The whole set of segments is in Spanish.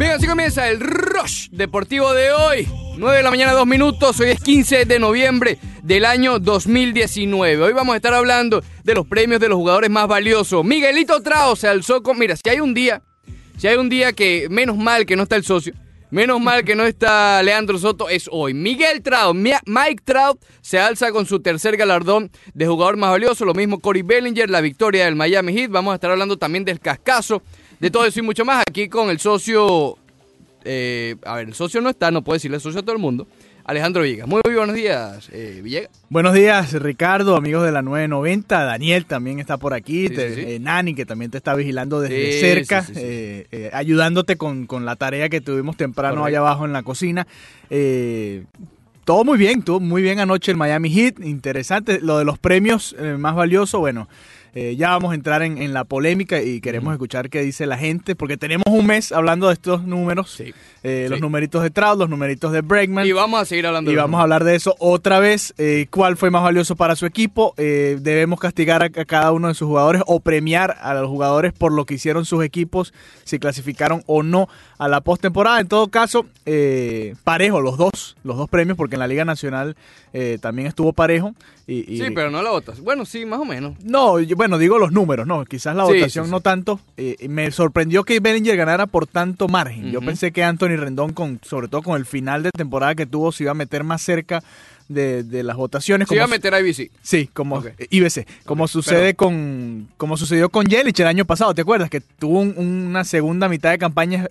Bien, así comienza el Rush Deportivo de hoy. 9 de la mañana, 2 minutos. Hoy es 15 de noviembre del año 2019. Hoy vamos a estar hablando de los premios de los jugadores más valiosos. Miguelito Trao se alzó con. Mira, si hay un día, si hay un día que menos mal que no está el socio, menos mal que no está Leandro Soto, es hoy. Miguel Trout, Mike Trout se alza con su tercer galardón de jugador más valioso. Lo mismo Cory Bellinger, la victoria del Miami Heat. Vamos a estar hablando también del cascazo de todo eso y mucho más aquí con el socio. Eh, a ver, el socio no está, no puede decirle socio a todo el mundo. Alejandro Villegas. Muy, buenos días, eh, Villegas. Buenos días, Ricardo, amigos de la 990. Daniel también está por aquí. Eh, Nani, que también te está vigilando desde cerca, eh, ayudándote con, con, la tarea que tuvimos temprano allá abajo en la cocina. todo muy bien, todo muy bien anoche el Miami Heat. Interesante. Lo de los premios más valioso, bueno. Eh, ya vamos a entrar en, la polémica y queremos escuchar qué dice la gente, porque tenemos un mes hablando de estos números, eh, los numeritos de Trout, los numeritos de Bregman. Y vamos a seguir hablando Y vamos a hablar de eso otra vez. Eh, ¿Cuál fue más valioso para su equipo? ¿Debemos castigar a, cada uno de sus jugadores o premiar a los jugadores por lo que hicieron sus equipos, si clasificaron o no a la postemporada? En todo caso, parejo los dos, los dos premios, porque en la Liga Nacional también estuvo parejo. Y, sí, pero no la votas. Bueno, sí, más o menos. No, bueno, digo los números, no, quizás la votación no tanto. Eh, me sorprendió que Bellinger ganara por tanto margen. Yo pensé que Anthony Rendón, con, sobre todo con el final de temporada que tuvo, se iba a meter más cerca de, las votaciones. Se iba a meter a IBC. Sí, como IBC. Como sucede con, como sucedió con Yelich el año pasado, ¿te acuerdas? Que tuvo una segunda mitad de campaña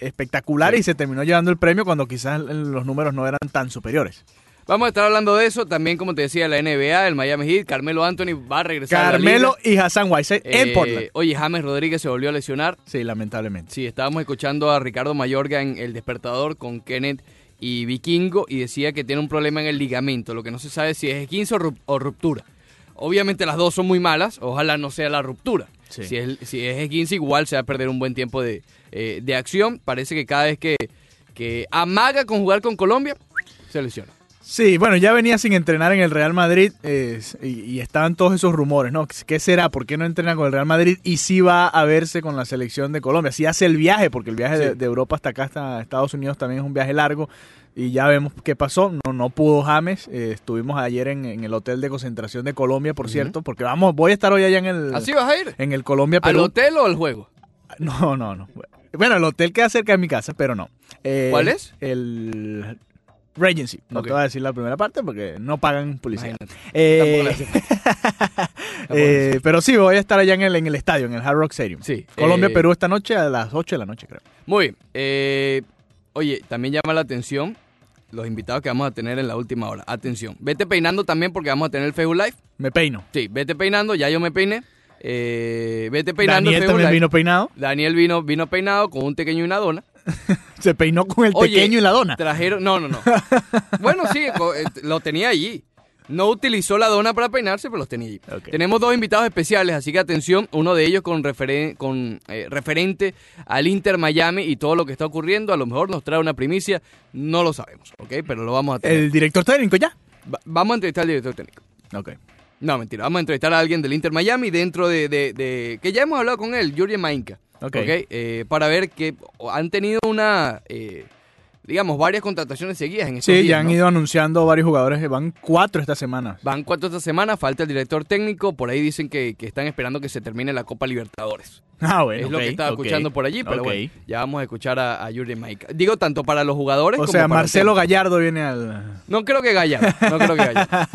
espectacular y se terminó llevando el premio cuando quizás los números no eran tan superiores. Vamos a estar hablando de eso. También, como te decía, la NBA, el Miami Heat, Carmelo Anthony va a regresar Carmelo a la y Hassan Whiteside en eh, Portland. Oye, James Rodríguez se volvió a lesionar. Sí, lamentablemente. Sí, estábamos escuchando a Ricardo Mayorga en El Despertador con Kenneth y Vikingo y decía que tiene un problema en el ligamento. Lo que no se sabe si es esguince o ruptura. Obviamente las dos son muy malas. Ojalá no sea la ruptura. Si, es, si es igual se va a perder un buen tiempo de, eh, de acción. Parece que cada vez que, que amaga con jugar con Colombia, se lesiona. Sí, bueno, ya venía sin entrenar en el Real Madrid y, estaban todos esos rumores, ¿no? ¿Qué será? ¿Por qué no entrena con el Real Madrid? Y sí va a verse con la selección de Colombia. Sí hace el viaje, porque el viaje de, Europa hasta acá, hasta Estados Unidos, también es un viaje largo. Y ya vemos qué pasó. No, no pudo James. Eh, estuvimos ayer en, el hotel de concentración de Colombia, por cierto, porque vamos, voy a estar hoy allá en el. ¿Así vas a ir? En el Colombia ¿Al hotel o al juego? No, no, no. Bueno, el hotel queda cerca de mi casa, pero no. Eh, ¿Cuál es? El Regency. No te voy a decir la primera parte porque no pagan publicidad. Eh, eh, pero sí, voy a estar allá en el, en el estadio, en el Hard Rock Stadium. Sí. Colombia, eh, Perú esta noche a las 8 de la noche, creo. Muy bien. oye, también llama la atención los invitados que vamos a tener en la última hora. Atención. Vete peinando también porque vamos a tener el Facebook Live. Me peino. Sí, vete peinando, ya yo me peiné. vete peinando. Daniel también vino peinado. Daniel vino, vino peinado con un pequeño y una dona. Se peinó con el pequeño y la dona. Trajeron, no, no, no. bueno, sí, eh, lo tenía allí. No utilizó la dona para peinarse, pero los tenía allí. Tenemos dos invitados especiales, así que atención, uno de ellos con, con eh, referente al Inter Miami y todo lo que está ocurriendo. A lo mejor nos trae una primicia, no lo sabemos, ¿ok? Pero lo vamos a tener. ¿El director técnico ya? vamos a entrevistar al director técnico. Ok. No, mentira, vamos a entrevistar a alguien del Inter Miami dentro de, de, que ya hemos hablado con él, Yuri Mainka. Ok. Eh, para ver que han tenido una, eh, digamos, varias contrataciones seguidas en estos Sí, ya han ido anunciando varios jugadores, van cuatro esta semana. Van cuatro esta semana, falta el director técnico, por ahí dicen que, que están esperando que se termine la Copa Libertadores. Ah, bueno, es lo que estaba escuchando por allí, pero bueno, ya vamos a escuchar a, a Yuri Mike. Digo, tanto para los jugadores o sea, Marcelo Gallardo viene al... No creo que Gallardo, no creo que Gallardo.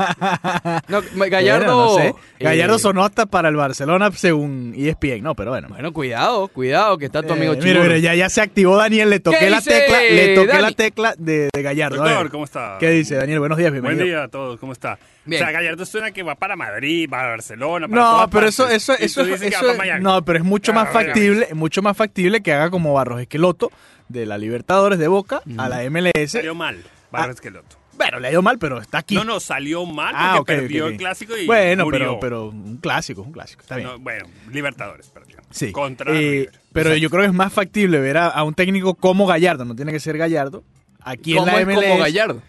Gallardo... Eh, Gallardo sonó hasta para el Barcelona según ESPN, no, pero bueno. Bueno, cuidado, cuidado, que está tu amigo eh, Mira, mira, ya, ya se activó Daniel, le toqué la tecla, le toqué la tecla de, de Gallardo. Doctor, ¿cómo está? ¿Qué dice, Daniel? Buenos días, bienvenido. Buen día a todos, ¿cómo está? O sea, Gallardo suena que va para Madrid, para Barcelona, para No, pero eso, eso, eso, eso, no, pero es mucho más factible mucho más factible que haga como Barros Esqueloto de la Libertadores de Boca a la MLS. Salió mal, Barros ah, Esqueloto. Bueno, le ha ido mal, pero está aquí. No, no, salió mal ah, porque perdió el clásico y Bueno, pero, pero un clásico, un clásico, está bien. bueno, Libertadores perdió. Sí. Contra eh, Pero yo creo que es más factible ver a, un técnico como Gallardo, no tiene que ser Gallardo, aquí en la MLS. como Gallardo?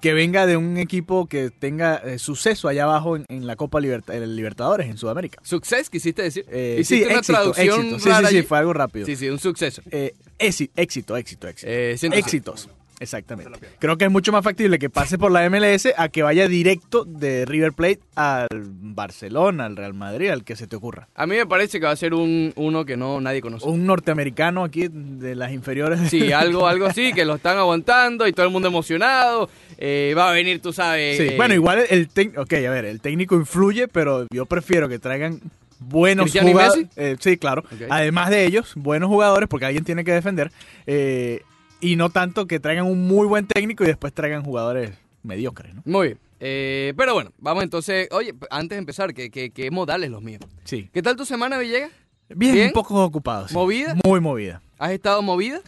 Que venga de un equipo que tenga eh, suceso allá abajo en, la Copa Libertadores en Sudamérica. ¿Suceso quisiste decir? Eh, sí, una traducción Sí, sí, sí, fue algo rápido. Sí, sí, un suceso. Eh, éxito, éxito, éxito. Éxitos. Exactamente. Creo que es mucho más factible que pase por la MLS a que vaya directo de River Plate al Barcelona, al Real Madrid, al que se te ocurra. A mí me parece que va a ser un uno que no nadie conoce. Un norteamericano aquí de las inferiores. Sí, algo, algo así, que lo están aguantando y todo el mundo emocionado. Eh, va a venir, tú sabes. Sí, bueno, igual el técnico, ok, a ver, el técnico influye, pero yo prefiero que traigan buenos jugadores. Eh, sí, claro. Además de ellos, buenos jugadores, porque alguien tiene que defender. Eh, y no tanto que traigan un muy buen técnico y después traigan jugadores mediocres, ¿no? Muy bien. Eh, pero bueno, vamos entonces. Oye, antes de empezar, ¿qué, qué, modales los míos? Sí. ¿Qué tal tu semana, Villegas? Bien, un poco ocupado. ¿Movida? Muy movida. ¿Has estado movida?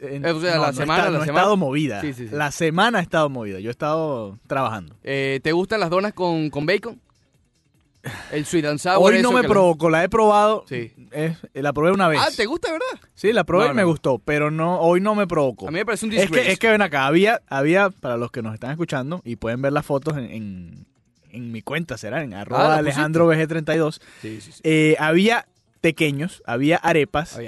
Eh, o sea, la semana, la semana. estado movida. Sí, sí, La semana ha estado movida. Yo he estado trabajando. Eh, ¿Te gustan las donas con, con bacon? El sweet and sour. Hoy no me provocó, la... he probado. Sí. la probé una vez. Ah, ¿te gusta, verdad? Sí, la probé y me gustó, pero no hoy no me provocó. A mí me parece un disgrace. Es que, es que ven acá, había, había, para los que nos están escuchando, y pueden ver las fotos en, en, mi cuenta, será, en arroba ah, Alejandro VG32. Sí, sí, sí. Eh, había pequeños, había arepas.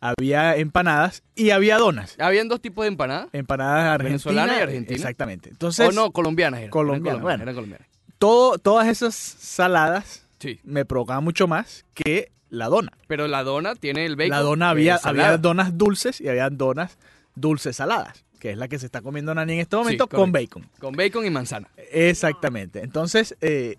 Había empanadas y había donas. ¿Habían dos tipos de empanadas? Empanadas argentinas. Venezolanas y argentinas. Exactamente. Entonces, o no, colombianas. Eran. Colombianas. Bueno, eran colombianas todas esas saladas me provocaban mucho más que la dona. Pero la dona tiene el bacon. La dona había, había donas dulces y había donas dulces saladas, que es la que se está comiendo Nani en este momento con bacon. Con bacon y manzana. Exactamente. Entonces, eh,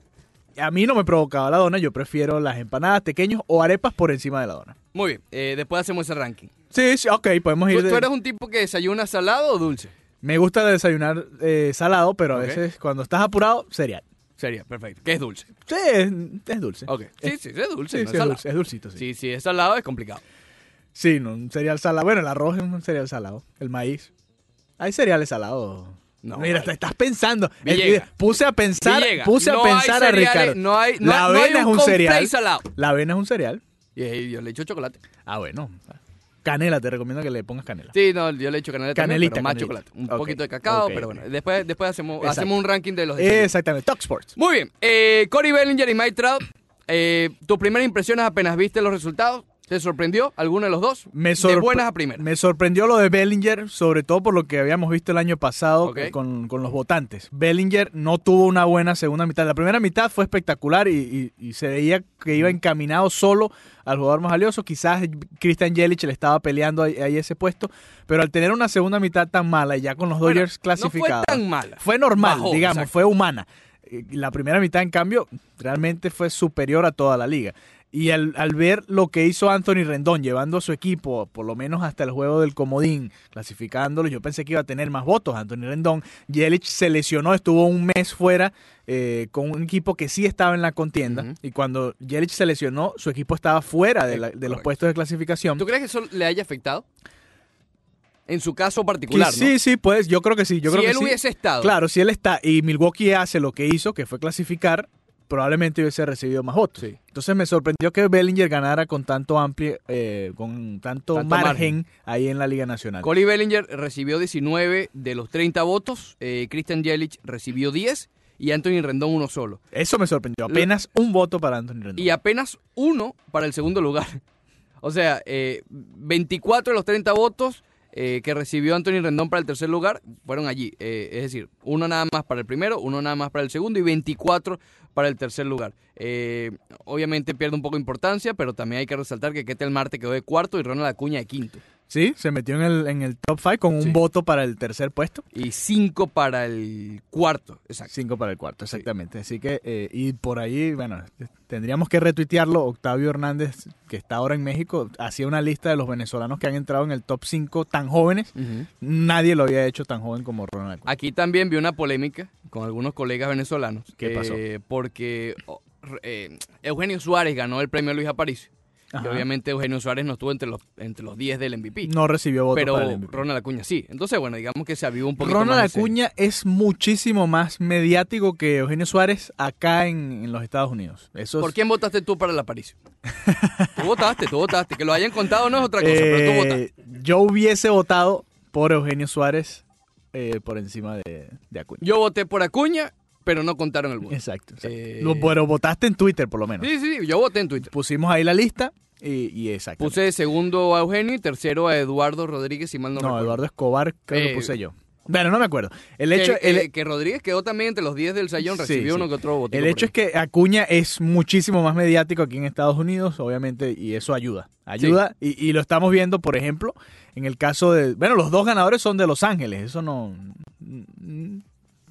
a mí no me provocaba la dona, yo prefiero las empanadas pequeños o arepas por encima de la dona. Muy bien, eh, después hacemos ese ranking. Sí, sí, ok, podemos ir. ¿Tú, eres un tipo que desayuna salado o dulce? Me gusta desayunar eh, salado, pero a veces cuando estás apurado, cereal. Sería, perfecto. ¿Qué es dulce? Sí, es, dulce. Ok. Sí, sí, es dulce. Sí, sí, es, dulce, es dulcito, sí. Sí, sí, es salado, es complicado. Sí, no, un cereal salado. Bueno, el arroz es un cereal salado. El maíz. Hay cereales salados. No, Mira, te estás pensando. puse a pensar, puse a pensar a Ricardo. No hay, no, la avena es un cereal. Salado. La avena es un cereal. Y yo le echo chocolate. Ah, bueno. Canela, te recomiendo que le pongas canela. Sí, no, yo le echo canela Canelita, también, más chocolate. Un poquito de cacao, pero bueno. Después, después hacemos, hacemos un ranking de los... Exactamente, Talk Sports. Muy bien. Eh, Cory Bellinger y Mike Trout, eh, ¿tu primera impresión es apenas viste los resultados? ¿Te sorprendió alguno de los dos? Me de buenas a primeras. Me sorprendió lo de Bellinger, sobre todo por lo que habíamos visto el año pasado con, los votantes. Bellinger no tuvo una buena segunda mitad. La primera mitad fue espectacular y, se veía que iba encaminado solo al jugador más valioso. Quizás Christian Jelic le estaba peleando ahí, ese puesto, pero al tener una segunda mitad tan mala y ya con los Dodgers clasificados. No fue tan mala. Fue normal, digamos, fue humana. La primera mitad, en cambio, realmente fue superior a toda la liga. Y al, ver lo que hizo Anthony Rendón, llevando a su equipo por lo menos hasta el juego del comodín, clasificándolo, yo pensé que iba a tener más votos Anthony Rendón. Yelich se lesionó, estuvo un mes fuera eh, con un equipo que sí estaba en la contienda. Y cuando Yelich se lesionó, su equipo estaba fuera de, los puestos de clasificación. ¿Tú crees que eso le haya afectado? En su caso particular. Sí, sí, pues yo creo que sí. Yo si creo él hubiese estado. Claro, si él está y Milwaukee hace lo que hizo, que fue clasificar, probablemente hubiese recibido más votos. Entonces me sorprendió que Bellinger ganara con tanto amplio, eh, con tanto, margen, ahí en la Liga Nacional. Coli Bellinger recibió 19 de los 30 votos, eh, Christian Jelic recibió 10 y Anthony Rendón uno solo. Eso me sorprendió, apenas un voto para Anthony Rendón. Y apenas uno para el segundo lugar. O sea, eh, 24 de los 30 votos eh, que recibió Anthony Rendón para el tercer lugar fueron allí. Eh, es decir, uno nada más para el primero, uno nada más para el segundo y 24 para el tercer lugar. Eh, obviamente pierde un poco de importancia, pero también hay que resaltar que Ketel Marte quedó de cuarto y Ronald Acuña de quinto. Sí, se metió en el, en el top 5 con un voto para el tercer puesto. Y cinco para el cuarto, exacto. Cinco para el cuarto, exactamente. Así que, eh, y por ahí, bueno, tendríamos que retuitearlo. Octavio Hernández, que está ahora en México, hacía una lista de los venezolanos que han entrado en el top 5 tan jóvenes. Nadie lo había hecho tan joven como Ronald. Aquí también vi una polémica con algunos colegas venezolanos. ¿Qué pasó? Porque oh, eh, Eugenio Suárez ganó el premio Luis Aparicio obviamente Eugenio Suárez no estuvo entre los entre los 10 del MVP. No recibió votos Pero para el Ronald Acuña sí. Entonces, bueno, digamos que se avivó un poquito Ronald más Acuña es muchísimo más mediático que Eugenio Suárez acá en, los Estados Unidos. Eso ¿Por quién votaste tú para el Aparicio? tú votaste, tú votaste. Que lo hayan contado no es otra cosa, pero tú eh, votaste. Yo hubiese votado por Eugenio Suárez eh, por encima de, Acuña. Yo voté por Acuña, pero no contaron el voto. Exacto. Eh, pero votaste en Twitter, por lo menos. Sí, sí, yo voté en Twitter. Pusimos ahí la lista y, y exacto. Puse segundo a Eugenio y tercero a Eduardo Rodríguez, y mal no No, Eduardo Escobar creo que eh, puse yo. Bueno, no me acuerdo. El hecho que, que, Rodríguez quedó también entre los 10 del Sayón, recibió uno que otro voto. El hecho es que Acuña es muchísimo más mediático aquí en Estados Unidos, obviamente, y eso ayuda. Ayuda, y, y, lo estamos viendo, por ejemplo, en el caso de. Bueno, los dos ganadores son de Los Ángeles, eso no.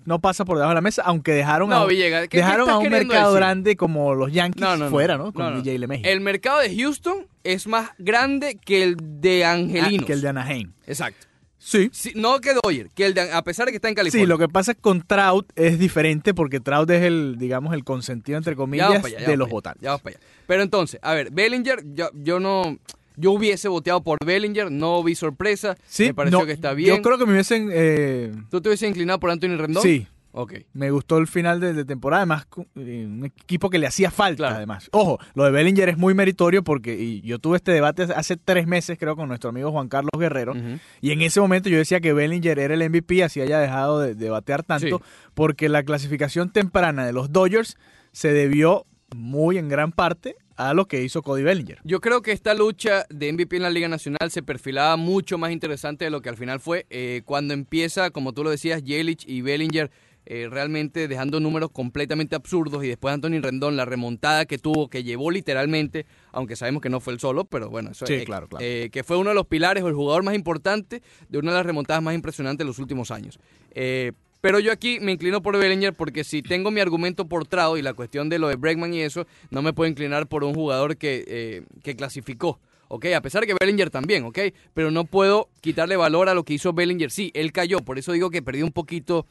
No pasa por debajo de la mesa, aunque dejaron a, dejaron a un mercado grande como los Yankees fuera, ¿no? Con DJ El mercado de Houston es más grande que el de Angelinos. Ah, que el de Anaheim. Exacto. Sí. No que Doyer, que el de, a pesar de que está en California. Sí, lo que pasa con Trout es diferente porque Trout es el, digamos, el consentido, entre comillas, de los votantes. Ya vamos para allá. Pero entonces, a ver, Bellinger, yo, yo no... Yo hubiese voteado por Bellinger, no vi sorpresa. Sí, me pareció que está bien. Yo creo que me hubiesen. Eh... ¿Tú te hubiese inclinado por Anthony Rendón? Sí. Me gustó el final de, temporada, además eh, un equipo que le hacía falta, además. Ojo, lo de Bellinger es muy meritorio porque y yo tuve este debate hace tres meses, creo, con nuestro amigo Juan Carlos Guerrero, y en ese momento yo decía que Bellinger era el MVP, así haya dejado de, batear tanto, porque la clasificación temprana de los Dodgers se debió muy en gran parte a lo que hizo Cody Bellinger. Yo creo que esta lucha de MVP en la Liga Nacional se perfilaba mucho más interesante de lo que al final fue. Eh, cuando empieza, como tú lo decías, Yelich y Bellinger eh, realmente dejando números completamente absurdos y después Anthony Rendón, la remontada que tuvo, que llevó literalmente, aunque sabemos que no fue el solo, pero bueno, eso sí, claro, claro. Eh, que fue uno de los pilares o el jugador más importante de una de las remontadas más impresionantes de los últimos años. Eh, pero yo aquí me inclino por Bellinger porque si tengo mi argumento por Trado y la cuestión de lo de Bregman y eso, no me puedo inclinar por un jugador que, que clasificó. ¿ok? A pesar de que Bellinger también, ¿ok? Pero no puedo quitarle valor a lo que hizo Bellinger. Sí, él cayó, por eso digo que perdió un poquito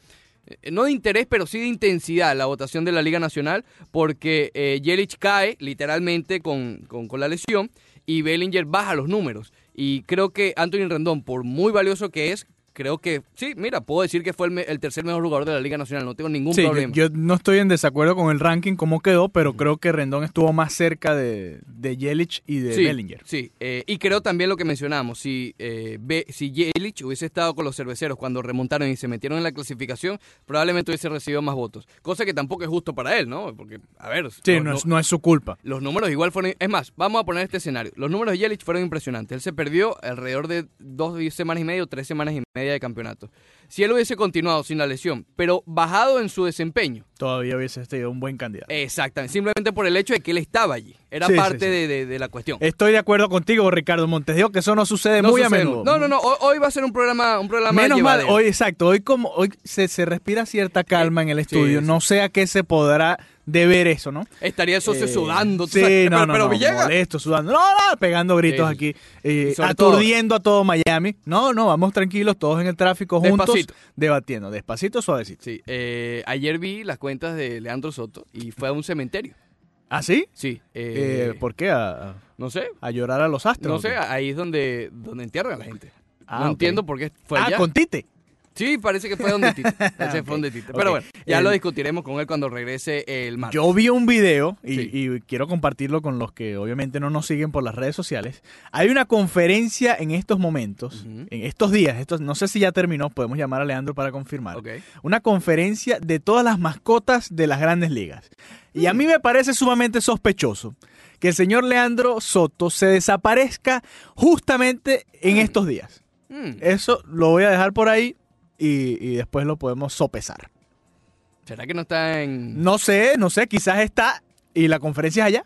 eh, no de interés, pero sí de intensidad la votación de la Liga Nacional, porque eh, Yelich cae literalmente con, con, con, la lesión y Bellinger baja los números. Y creo que Anthony Rendón, por muy valioso que es, creo que sí, mira, puedo decir que fue el, tercer mejor jugador de la Liga Nacional, no tengo ningún problema. Yo, no estoy en desacuerdo con el ranking, cómo quedó, pero creo que Rendón estuvo más cerca de, de Yelich y de Bellinger. Sí, eh, y creo también lo que mencionamos, si, eh, si Yelich hubiese estado con los cerveceros cuando remontaron y se metieron en la clasificación, probablemente hubiese recibido más votos, cosa que tampoco es justo para él, ¿no? Porque, a ver... Sí, no, es, no es su culpa. Los números igual fueron... Es más, vamos a poner este escenario. Los números de Yelich fueron impresionantes. Él se perdió alrededor de dos semanas y media o tres semanas y media de campeonato. Si él hubiese continuado sin la lesión, pero bajado en su desempeño. Todavía hubiese sido un buen candidato. Exactamente, simplemente por el hecho de que él estaba allí. Era parte De, la cuestión. Estoy de acuerdo contigo, Ricardo Montes. Digo que eso no sucede muy a menudo. No, no, no. Hoy, va a ser un programa, un programa Menos mal, hoy, exacto. Hoy como hoy se, respira cierta calma en el estudio. No sé a qué se podrá de ver eso, ¿no? Estaría el socio eh, sudando. Sí, no, no, pero, no, molesto, sudando. No, no, pegando gritos aquí. Eh, aturdiendo a todo Miami. No, no, vamos tranquilos, todos en el tráfico juntos. Debatiendo, despacito, suavecito. Sí, eh, ayer vi las cuentas de Leandro Soto y fue a un cementerio. ¿Ah, sí? Sí. ¿Por qué? A, no sé. ¿A llorar a los astros? No sé, ahí es donde, donde entierran a la gente. Ah, no entiendo por qué fue ah, con Tite. Sí, parece que fue donde Tito. Ese fue donde Tito. Pero bueno, ya lo discutiremos con él cuando regrese el martes. Yo vi un video y, quiero compartirlo con los que obviamente no nos siguen por las redes sociales. Hay una conferencia en estos momentos, en estos días, estos, no sé si ya terminó, podemos llamar a Leandro para confirmar. Una conferencia de todas las mascotas de las grandes ligas. Y a mm. mí me parece sumamente sospechoso que el señor Leandro Soto se desaparezca justamente en mm. estos días. Mm. Eso lo voy a dejar por ahí y, después lo podemos sopesar. ¿Será que no está en...? No sé, no sé, quizás está y la conferencia es allá.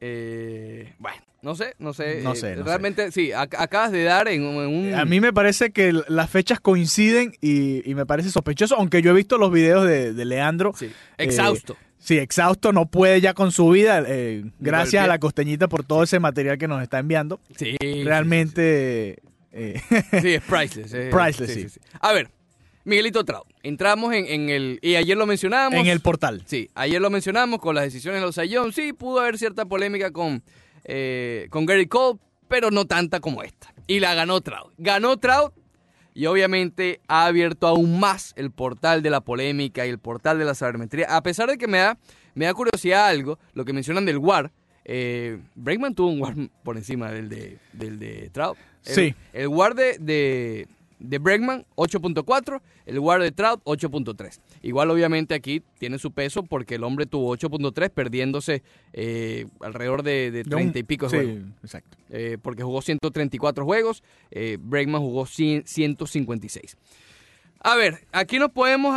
Eh, bueno, no sé, no sé. No sé. realmente, sí, acabas de dar en, un... A mí me parece que las fechas coinciden y, me parece sospechoso, aunque yo he visto los videos de, Leandro. Sí, exhausto. Eh, sí, exhausto, no puede ya con su vida. Eh, gracias a la costeñita por todo ese material que nos está enviando. Sí. Realmente... Sí, es priceless. priceless, sí. A ver, Miguelito Trau, entramos en, el. Y ayer lo mencionamos. En el portal. Sí, ayer lo mencionamos con las decisiones de los Sayón. Sí, pudo haber cierta polémica con, eh, con Gary Cole, pero no tanta como esta. Y la ganó Trout. Ganó Trout y obviamente ha abierto aún más el portal de la polémica y el portal de la sabermetría. A pesar de que me da, me da curiosidad algo, lo que mencionan del WAR. Eh, tuvo un WAR por encima del de, del de Trout. sí. El WAR de de Bregman, 8.4, el WAR de Trout, 8.3. Igual obviamente aquí tiene su peso porque el hombre tuvo 8.3 perdiéndose eh, alrededor de, 30 y pico sí, juegos. exacto. Eh, porque jugó 134 juegos, eh, Bregman jugó 156. A ver, aquí nos podemos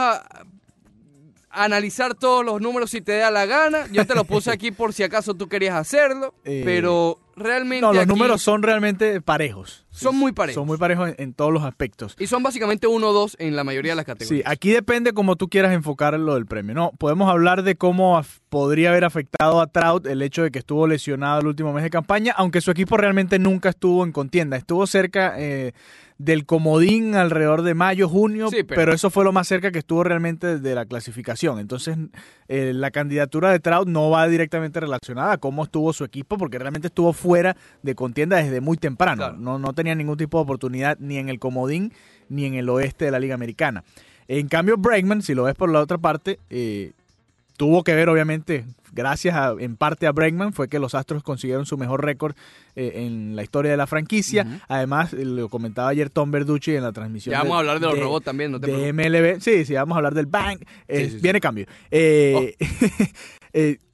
analizar todos los números si te da la gana. Yo te lo puse aquí por si acaso tú querías hacerlo, eh, pero realmente... No, los números son realmente parejos. Son muy parejos. Son muy parejos en, todos los aspectos. Y son básicamente uno o dos en la mayoría de las categorías. Sí, aquí depende cómo tú quieras enfocar lo del premio. No, podemos hablar de cómo podría haber afectado a Trout el hecho de que estuvo lesionado el último mes de campaña, aunque su equipo realmente nunca estuvo en contienda. Estuvo cerca... Eh, del comodín alrededor de mayo, junio, pero... eso fue lo más cerca que estuvo realmente de la clasificación. Entonces, eh, la candidatura de Trout no va directamente relacionada a cómo estuvo su equipo, porque realmente estuvo fuera de contienda desde muy temprano. No, no tenía ningún tipo de oportunidad ni en el comodín ni en el oeste de la Liga Americana. En cambio, Bregman, si lo ves por la otra parte, eh, tuvo que ver obviamente gracias en parte a Bregman fue que los Astros consiguieron su mejor récord eh, en la historia de la franquicia. Además, lo comentaba ayer Tom Verducci en la transmisión. Ya vamos a hablar de los robots también, no te De MLB, sí, sí, vamos a hablar del Bang. Eh, viene cambio. Eh, oh.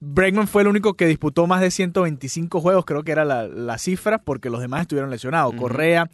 Bregman fue el único que disputó más de 125 juegos, creo que era la, cifra, porque los demás estuvieron lesionados. Correa,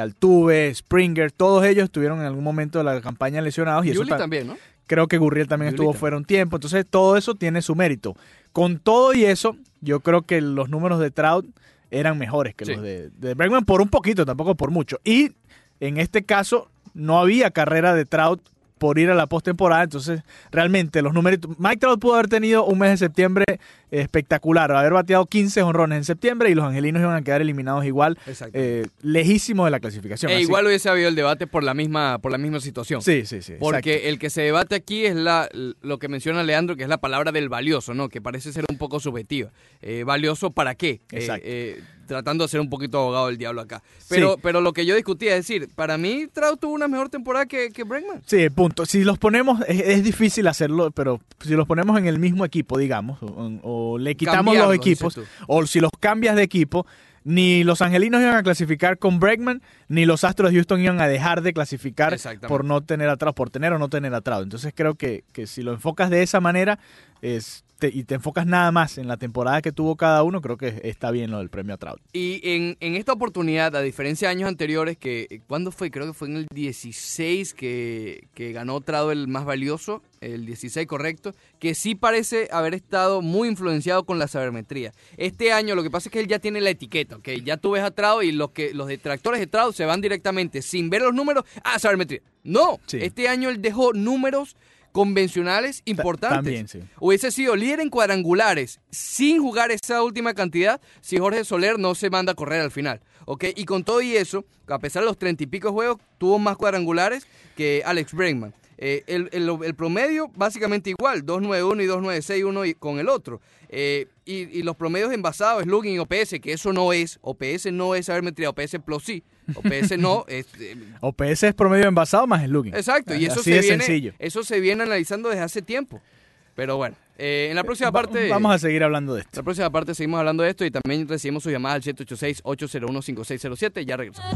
Altuve, Springer, todos ellos estuvieron en algún momento de la campaña lesionados. Y también, ¿no? Creo que Gurriel también estuvo fuera un tiempo. Entonces, todo eso tiene su mérito. Con todo y eso, yo creo que los números de Trout eran mejores que los de, de Bregman por un poquito, tampoco por mucho. Y en este caso, no había carrera de Trout por ir a la postemporada. Entonces, realmente los números. Mike Trout pudo haber tenido un mes de septiembre espectacular, haber bateado 15 honrones en septiembre y los angelinos iban a quedar eliminados igual, eh, lejísimos de la clasificación. E igual hubiese habido el debate por la misma por la misma situación. Sí, sí, sí. Porque el que se debate aquí es la lo que menciona Leandro, que es la palabra del valioso, ¿no? Que parece ser un poco subjetiva. Eh, ¿Valioso para qué? Eh, Exacto tratando de ser un poquito abogado del diablo acá. Pero, pero lo que yo discutía es decir, para mí Trout tuvo una mejor temporada que, que Bregman. Sí, punto. Si los ponemos, es, difícil hacerlo, pero si los ponemos en el mismo equipo, digamos, o, le quitamos los equipos, o si los cambias de equipo, ni los angelinos iban a clasificar con Bregman, ni los Astros de Houston iban a dejar de clasificar por no tener atrás, por tener o no tener atrás. Entonces creo que, que si lo enfocas de esa manera, es y te enfocas nada más en la temporada que tuvo cada uno, creo que está bien lo del premio a Trout. Y en, en esta oportunidad, a diferencia de años anteriores, que ¿cuándo fue? Creo que fue en el 16 que, que ganó Trout el más valioso, el 16 correcto, que sí parece haber estado muy influenciado con la sabermetría. Este año lo que pasa es que él ya tiene la etiqueta, que ya tú ves a Trout y los, que, los detractores de Trout se van directamente sin ver los números a sabermetría. No, este año él dejó números convencionales importantes. También, sí. Hubiese sido líder en cuadrangulares sin jugar esa última cantidad si Jorge Soler no se manda a correr al final. ¿ok? Y con todo y eso, a pesar de los treinta y pico juegos, tuvo más cuadrangulares que Alex Bregman. Eh, el, el, promedio básicamente igual, 291 y 2961 y con el otro. Eh, y, y, los promedios envasados, slugging y OPS, que eso no es, OPS no es sabermetría, OPS plus sí, OPS no. Es, eh, OPS es promedio envasado más slugging. Exacto, y eso se, viene, eso se viene analizando desde hace tiempo. Pero bueno, eh, en la próxima parte... Vamos a seguir hablando de esto. En la próxima parte seguimos hablando de esto y también recibimos su llamada al 786-801-5607. Ya regresamos.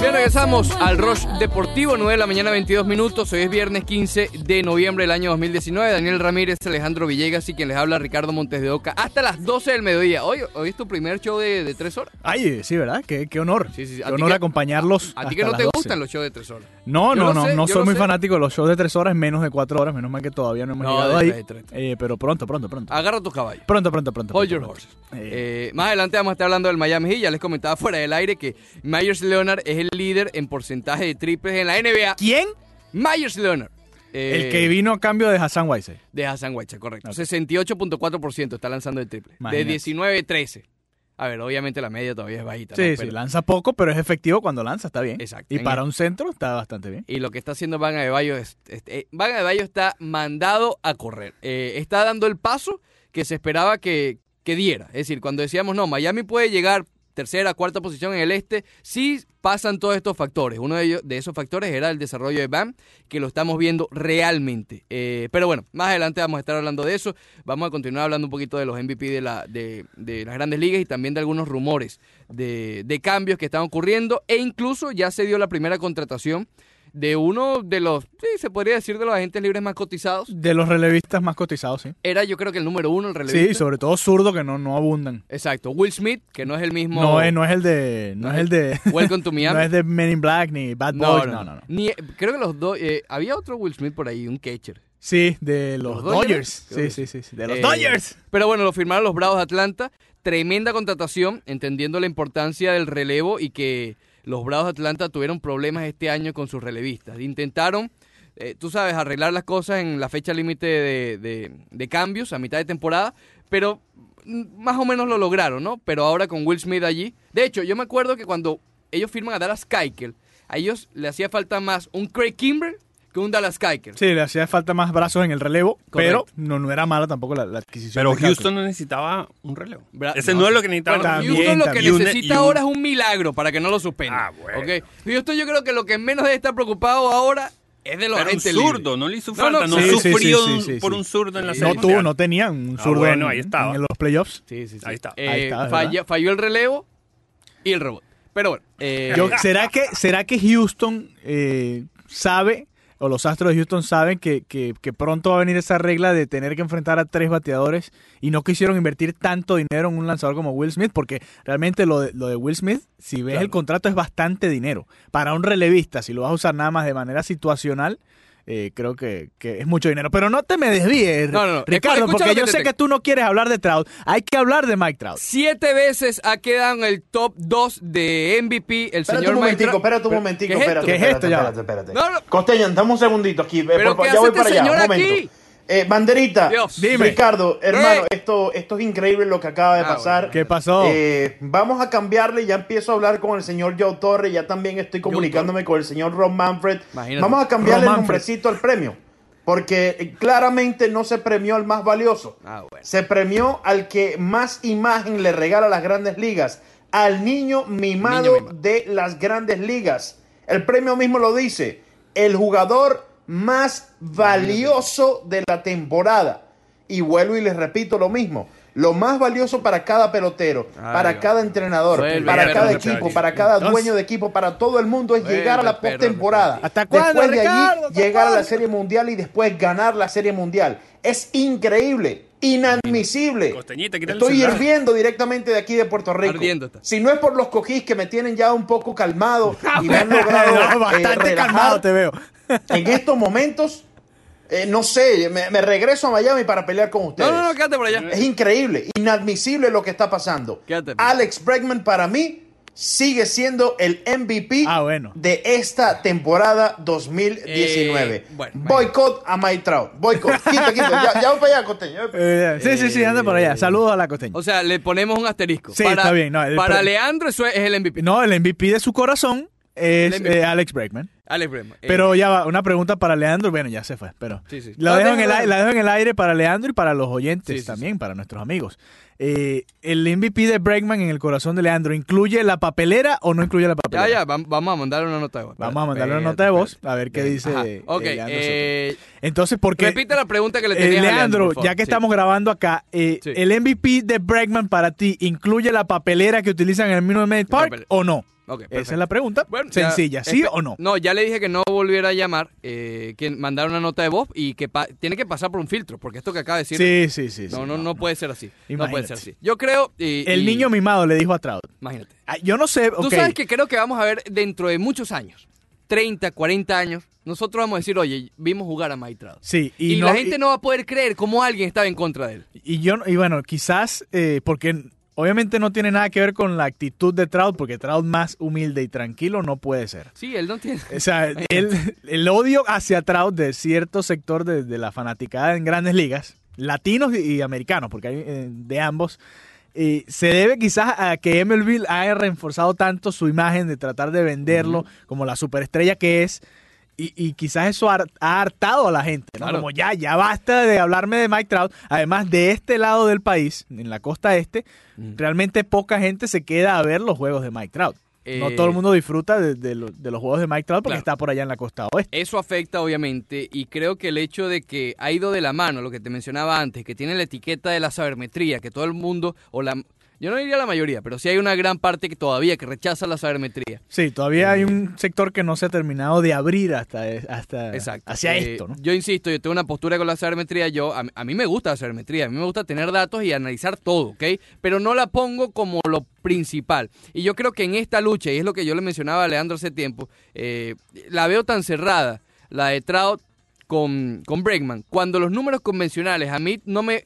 Bien, regresamos al Rush Deportivo, 9 de la mañana, 22 minutos. Hoy es viernes 15 de noviembre del año 2019. Daniel Ramírez, Alejandro Villegas y quien les habla Ricardo Montes de Oca. Hasta las 12 del mediodía. Hoy, hoy es tu primer show de, tres horas. Ay, sí, ¿verdad? Qué, qué honor. Sí, sí, Qué honor acompañarlos. A ti que no te gustan los shows de tres horas. No, no, no. No soy muy fanático de los shows de tres horas, menos de cuatro horas. Menos mal que todavía no hemos llegado ahí. Eh, pero pronto, pronto, pronto. Agarra tus caballos. Pronto, pronto, pronto. Hold your horses. Eh. Eh, más adelante vamos a estar hablando del Miami Heat. Ya les comentaba fuera del aire que Myers Leonard es el líder en porcentaje de triples en la NBA. ¿Quién? Myers Leonard. el que vino a cambio de Hassan Whiteside. De Hassan Whiteside, correcto. 68.4% está lanzando el triple. De 19-13. A ver, obviamente la media todavía es bajita. Sí, sí, lanza poco, pero es efectivo cuando lanza, está bien. Exacto. Y para un centro está bastante bien. Y lo que está haciendo Van de Bayo es, eh, Van de Bayo está mandado a correr. Eh, está dando el paso que se esperaba que, que diera. Es decir, cuando decíamos, no, Miami puede llegar tercera, cuarta posición en el este, sí pasan todos estos factores. Uno de, ellos, de esos factores era el desarrollo de BAM, que lo estamos viendo realmente. Eh, pero bueno, más adelante vamos a estar hablando de eso. Vamos a continuar hablando un poquito de los MVP de, la, de, de las grandes ligas y también de algunos rumores de, de cambios que están ocurriendo. E incluso ya se dio la primera contratación de uno de los, sí, se podría decir de los agentes libres más cotizados. De los relevistas más cotizados, sí. Era yo creo que el número uno el relevista. Sí, sobre todo zurdo que no, no abundan. Exacto. Will Smith, que no es el mismo. No, es, no es el de. No, es el de. Welcome to Miami. no es de Men in Black ni Bad Boys. No, no, no. Ni, creo que los dos. Eh, había otro Will Smith por ahí, un catcher. Sí, de los, Dodgers. Sí, sí, sí, De los eh, Dodgers. Pero bueno, lo firmaron los Bravos de Atlanta. Tremenda contratación, entendiendo la importancia del relevo y que los Bravos de Atlanta tuvieron problemas este año con sus relevistas. Intentaron, eh, tú sabes, arreglar las cosas en la fecha límite de, cambios a mitad de temporada, pero más o menos lo lograron, ¿no? Pero ahora con Will Smith allí. De hecho, yo me acuerdo que cuando ellos firman a Dallas Keuchel, a ellos le hacía falta más un Craig Kimber que un Dallas Keuchel. Sí, le hacía falta más brazos en el relevo, pero no, no era mala tampoco la, adquisición. Pero Houston no necesitaba un relevo. Ese no, es lo que necesitaba. Houston lo que necesita ahora es un milagro para que no lo suspenda. Ah, bueno. Houston yo creo que lo que menos debe estar preocupado ahora es de los Pero un zurdo, no le hizo falta, no, sufrió por un zurdo en la serie. No tuvo, no tenían un ah, zurdo bueno, ahí estaba. en, los playoffs. Sí, sí, sí. Ahí está. Eh, falló, el relevo y el robot. Pero bueno. Eh, ¿será, que, ¿Será que Houston eh, sabe o los Astros de Houston saben que, que, pronto va a venir esa regla de tener que enfrentar a tres bateadores y no quisieron invertir tanto dinero en un lanzador como Will Smith, porque realmente lo de, lo de Will Smith, si ves el contrato, es bastante dinero. Para un relevista, si lo vas a usar nada más de manera situacional, eh, creo que, es mucho dinero. Pero no te me desvíes, Ricardo, porque yo sé que tú no quieres hablar de Trout. Hay que hablar de Mike Trout. Siete veces ha quedado en el top 2 de MVP el señor un Mike Trout. Espérate un momentico, espérate, ¿Qué es esto ya? Espérate, espérate. Costeño, dame un segundito aquí. Pero ya voy para allá, un momento. Eh, banderita, Dime. Ricardo, hermano, esto, esto es increíble lo que acaba de ah, pasar. ¿Qué pasó? Eh, vamos a cambiarle, ya empiezo a hablar con el señor Joe Torre, ya también estoy comunicándome con el señor Ron Manfred. Vamos a cambiarle el nombrecito al premio, porque eh, claramente no se premió al más valioso. Ah, se premió al que más imagen le regala a las grandes ligas, al niño mimado de las grandes ligas. El premio mismo lo dice, el jugador más valioso de la temporada. Y vuelvo y les repito lo mismo. Lo más valioso para cada pelotero, para cada entrenador, para cada equipo, para cada dueño de equipo, para todo el mundo es llegar a la postemporada. ¿Hasta Después de allí llegar a la Serie Mundial y después ganar la Serie Mundial. Es increíble, inadmisible. Estoy hirviendo directamente de aquí de Puerto Rico. Si no es por los cojís que me tienen ya un poco calmado y me han logrado eh, bastante calmado te veo en estos momentos, eh, no sé, me, regreso a Miami para pelear con ustedes. No, no, no, quédate por allá. Es increíble, inadmisible lo que está pasando. Alex Bregman para mí sigue siendo el MVP ah, bueno. de esta temporada 2019. Eh, Boycott a Mike Trout. Boycott. Quita, quita. Ya, voy para allá, Costeño. Eh, sí, sí, sí, anda por allá. Saludos a la Costeño. O sea, le ponemos un asterisco. Sí, está bien. para Leandro eso es el MVP. No, el MVP de su corazón es eh, Alex Bregman. Alex Bregman. Pero ya va, una pregunta para Leandro. Bueno, ya se fue, pero La, dejo en el, la, dejo en el, aire para Leandro y para los oyentes también, para nuestros amigos. Eh, ¿El MVP de Bregman en el corazón de Leandro incluye la papelera o no incluye la papelera? Ya, ya, vamos a mandarle una nota de voz. Vamos a mandarle una nota de voz a ver qué dice. Ok, eh, entonces, porque. Repite la pregunta que le tenía Leandro, Leandro ya que estamos grabando acá, ¿el MVP de Bregman para ti incluye la papelera que utilizan en el Minute Maid Park o no? Esa es la pregunta. Sencilla, ¿sí o no? No, ya le dije que no volviera a llamar, eh, que mandara una nota de voz y que tiene que pasar por un filtro, porque esto que acaba de decir. Sí, sí, sí. No, no, no, puede ser así. No puede ser así. Yo creo. el niño mimado le dijo a Trout. Imagínate. Ah, yo no sé. Tú sabes que creo que vamos a ver dentro de muchos años, 30, 40 años, nosotros vamos a decir, oye, vimos jugar a Mike Trout. Sí, y, la gente no va a poder creer cómo alguien estaba en contra de él. Y yo, y bueno, quizás eh, porque Obviamente no tiene nada que ver con la actitud de Trout, porque Trout más humilde y tranquilo no puede ser. Sí, él no tiene. O sea, el, odio hacia Trout de cierto sector de, la fanaticada en grandes ligas, latinos y, americanos, porque hay eh, de ambos, eh, se debe quizás a que MLB haya reforzado tanto su imagen de tratar de venderlo como la superestrella que es y, quizás eso ha, hartado a la gente, ¿no? Como ya, ya basta de hablarme de Mike Trout. Además, de este lado del país, en la costa este, mm. realmente poca gente se queda a ver los juegos de Mike Trout. no todo el eh, mundo disfruta de, los juegos de Mike Trout porque está por allá en la costa oeste. Eso afecta, obviamente, y creo que el hecho de que ha ido de la mano, lo que te mencionaba antes, que tiene la etiqueta de la sabermetría, que todo el mundo, o la, yo no diría la mayoría, pero sí hay una gran parte que todavía que rechaza la sabermetría. Sí, todavía hay un sector que no se ha terminado de abrir hasta, hasta hacia eh, esto. ¿no? Yo insisto, yo tengo una postura con la sabermetría. Yo, a, mí me gusta la sabermetría, a mí me gusta tener datos y analizar todo, ¿ok? Pero no la pongo como lo principal. Y yo creo que en esta lucha, y es lo que yo le mencionaba a Leandro hace tiempo, eh, la veo tan cerrada, la de Trout con, con Bregman, cuando los números convencionales a mí no me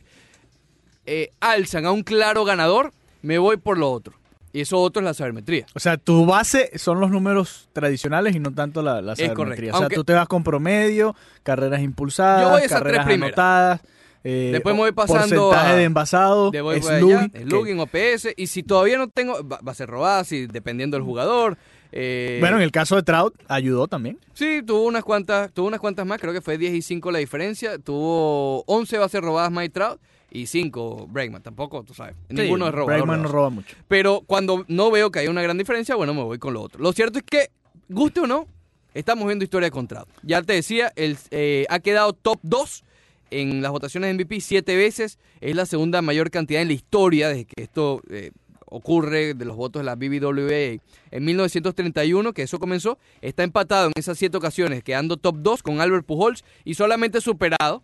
eh, alzan a un claro ganador me voy por lo otro. Y eso otro es la sabermetría. O sea, tu base son los números tradicionales y no tanto la, la sabermetría. O sea, tú te vas con promedio, carreras impulsadas, carreras anotadas. Eh, Después me voy pasando porcentaje de envasado, slugging, OPS. Y si todavía no tengo, va, a ser robada, si, dependiendo del jugador. Eh, bueno, en el caso de Trout, ayudó también. Sí, tuvo unas cuantas, tuvo unas cuantas más, creo que fue 10 y 5 la diferencia. Tuvo 11 bases robadas Mike Trout y cinco Bregman. Tampoco, tú sabes. ninguno es roba. Bregman no roba mucho. Pero cuando no veo que hay una gran diferencia, bueno, me voy con lo otro. Lo cierto es que, guste o no, estamos viendo historia de contrato. Ya te decía, él eh, ha quedado top 2 en las votaciones de MVP siete veces. Es la segunda mayor cantidad en la historia desde que esto eh, ocurre de los votos de la BBWA. En 1931, que eso comenzó, está empatado en esas siete ocasiones, quedando top 2 con Albert Pujols y solamente superado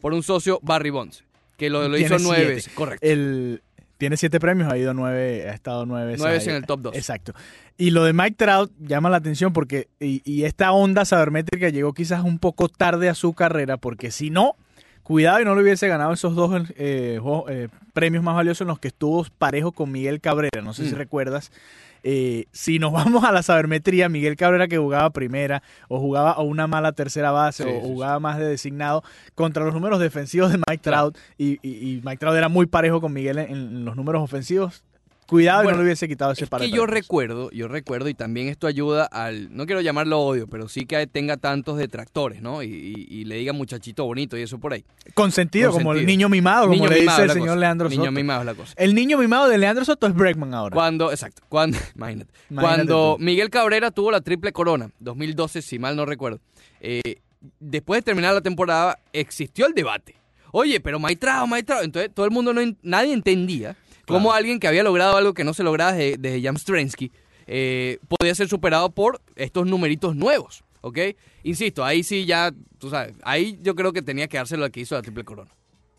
por un socio Barry Bonds. Que lo, hizo nueve correcto. El, tiene siete premios, ha ido nueve, ha estado nueve Nueve veces en el top dos. Exacto. Y lo de Mike Trout llama la atención porque, y, esta onda sabermétrica llegó quizás un poco tarde a su carrera, porque si no, cuidado y no le hubiese ganado esos dos eh, eh, premios más valiosos en los que estuvo parejo con Miguel Cabrera. No sé si mm. recuerdas eh, si nos vamos a la sabermetría, Miguel Cabrera que jugaba primera o jugaba a una mala tercera base o jugaba más de designado contra los números defensivos de Mike Trout y, Mike Trout era muy parejo con Miguel en los números ofensivos, Cuidado y no le hubiese quitado ese es que yo recuerdo, yo recuerdo, y también esto ayuda al, no quiero llamarlo odio, pero sí que tenga tantos detractores, ¿no? Y, le diga muchachito bonito y eso por ahí. Consentido, como el niño mimado, como le dice el señor Leandro Soto. Niño mimado es la cosa. El niño mimado de Leandro Soto es Bregman ahora. Cuando, exacto, cuando, imagínate. cuando Miguel Cabrera tuvo la triple corona, 2012, si mal no recuerdo, eh, después de terminar la temporada, existió el debate. Oye, pero Maitrao, Maitrao. Entonces todo el mundo, no, nadie entendía como alguien que había logrado algo que no se lograba desde, desde Jan Strensky eh, podía ser superado por estos numeritos nuevos, ¿ok? Insisto, ahí sí ya, tú sabes, ahí yo creo que tenía que dárselo al que hizo la triple corona.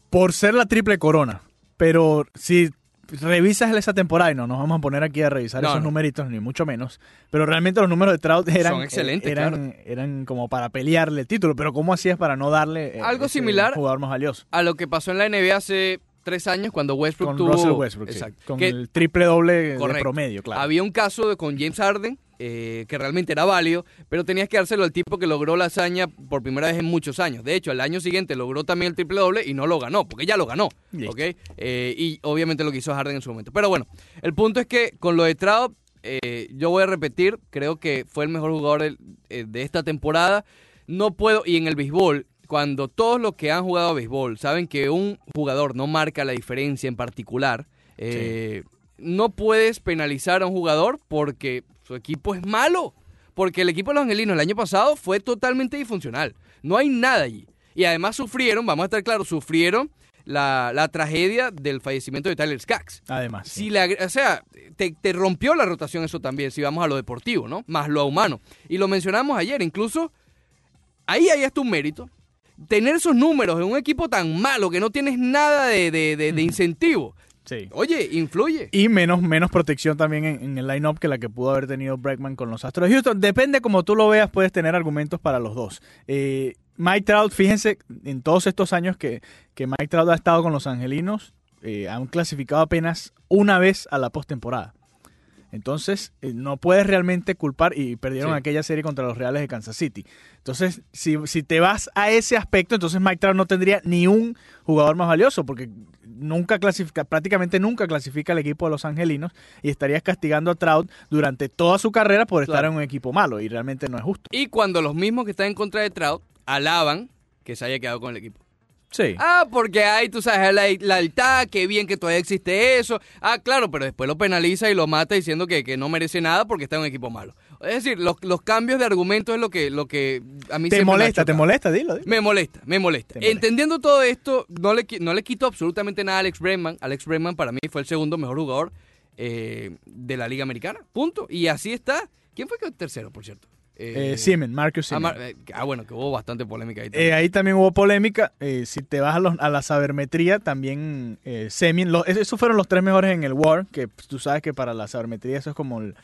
Por ser la triple corona, pero si revisas esa temporada y no nos vamos a poner aquí a revisar esos numeritos ni mucho menos, pero realmente los números de Trout eran Son excelentes, eran, eran como para pelearle el título, pero ¿cómo hacías para no darle eh, algo similar jugador más valioso? A lo que pasó en la NBA hace tres años cuando Westbrook con tuvo... Russell Westbrook, con el triple doble de promedio, claro. Había un caso de, con James Harden eh, que realmente era válido, pero tenías que dárselo al tipo que logró la hazaña por primera vez en muchos años. De hecho, el año siguiente logró también el triple doble y no lo ganó, porque ya lo ganó, ¿ok? Eh, y obviamente lo que hizo Harden en su momento. Pero bueno, el punto es que con lo de Trout, eh, yo voy a repetir, creo que fue el mejor jugador de, de esta temporada. No puedo, y en el béisbol, cuando todos los que han jugado a béisbol saben que un jugador no marca la diferencia en particular, eh, no puedes penalizar a un jugador porque su equipo es malo. Porque el equipo de los angelinos el año pasado fue totalmente disfuncional. No hay nada allí. Y además sufrieron, vamos a estar claros, sufrieron la, tragedia del fallecimiento de Tyler Skaggs. Además. Si la, o sea, te, te, rompió la rotación eso también, si vamos a lo deportivo, ¿no? Más lo humano. Y lo mencionamos ayer, incluso ahí hay hasta un mérito tener esos números en un equipo tan malo que no tienes nada de, de, incentivo. Sí. Oye, influye. Y menos, menos protección también en, el line-up que la que pudo haber tenido Bregman con los Astros de Houston. Depende como tú lo veas, puedes tener argumentos para los dos. Eh, Mike Trout, fíjense, en todos estos años que, que Mike Trout ha estado con los Angelinos, eh, han clasificado apenas una vez a la postemporada. Entonces, eh, no puedes realmente culpar y perdieron aquella serie contra los Reales de Kansas City. Entonces, si, si te vas a ese aspecto, entonces Mike Trout no tendría ni un jugador más valioso, porque nunca clasifica, prácticamente nunca clasifica el equipo de los angelinos y estarías castigando a Trout durante toda su carrera por estar en un equipo malo y realmente no es justo. Y cuando los mismos que están en contra de Trout alaban que se haya quedado con el equipo. Sí. Ah, porque hay, tú sabes, la, la qué bien que todavía existe eso. Ah, claro, pero después lo penaliza y lo mata diciendo que, que no merece nada porque está en un equipo malo. Es decir, los, los cambios de argumento es lo que, lo que a mí te molesta, te molesta, dilo, Me molesta, me molesta. Entendiendo todo esto, no le, no le quito absolutamente nada a Alex Bregman. Alex Bregman para mí fue el segundo mejor jugador eh, de la Liga Americana. Punto. Y así está. ¿Quién fue el tercero, por cierto? Eh, eh Marcus ah, eh, ah, bueno, que hubo bastante polémica ahí también. Eh, ahí también hubo polémica. si te vas a, la sabermetría, también Semin. esos fueron los tres mejores en el War, que pues, tú sabes que para la sabermetría eso es como el,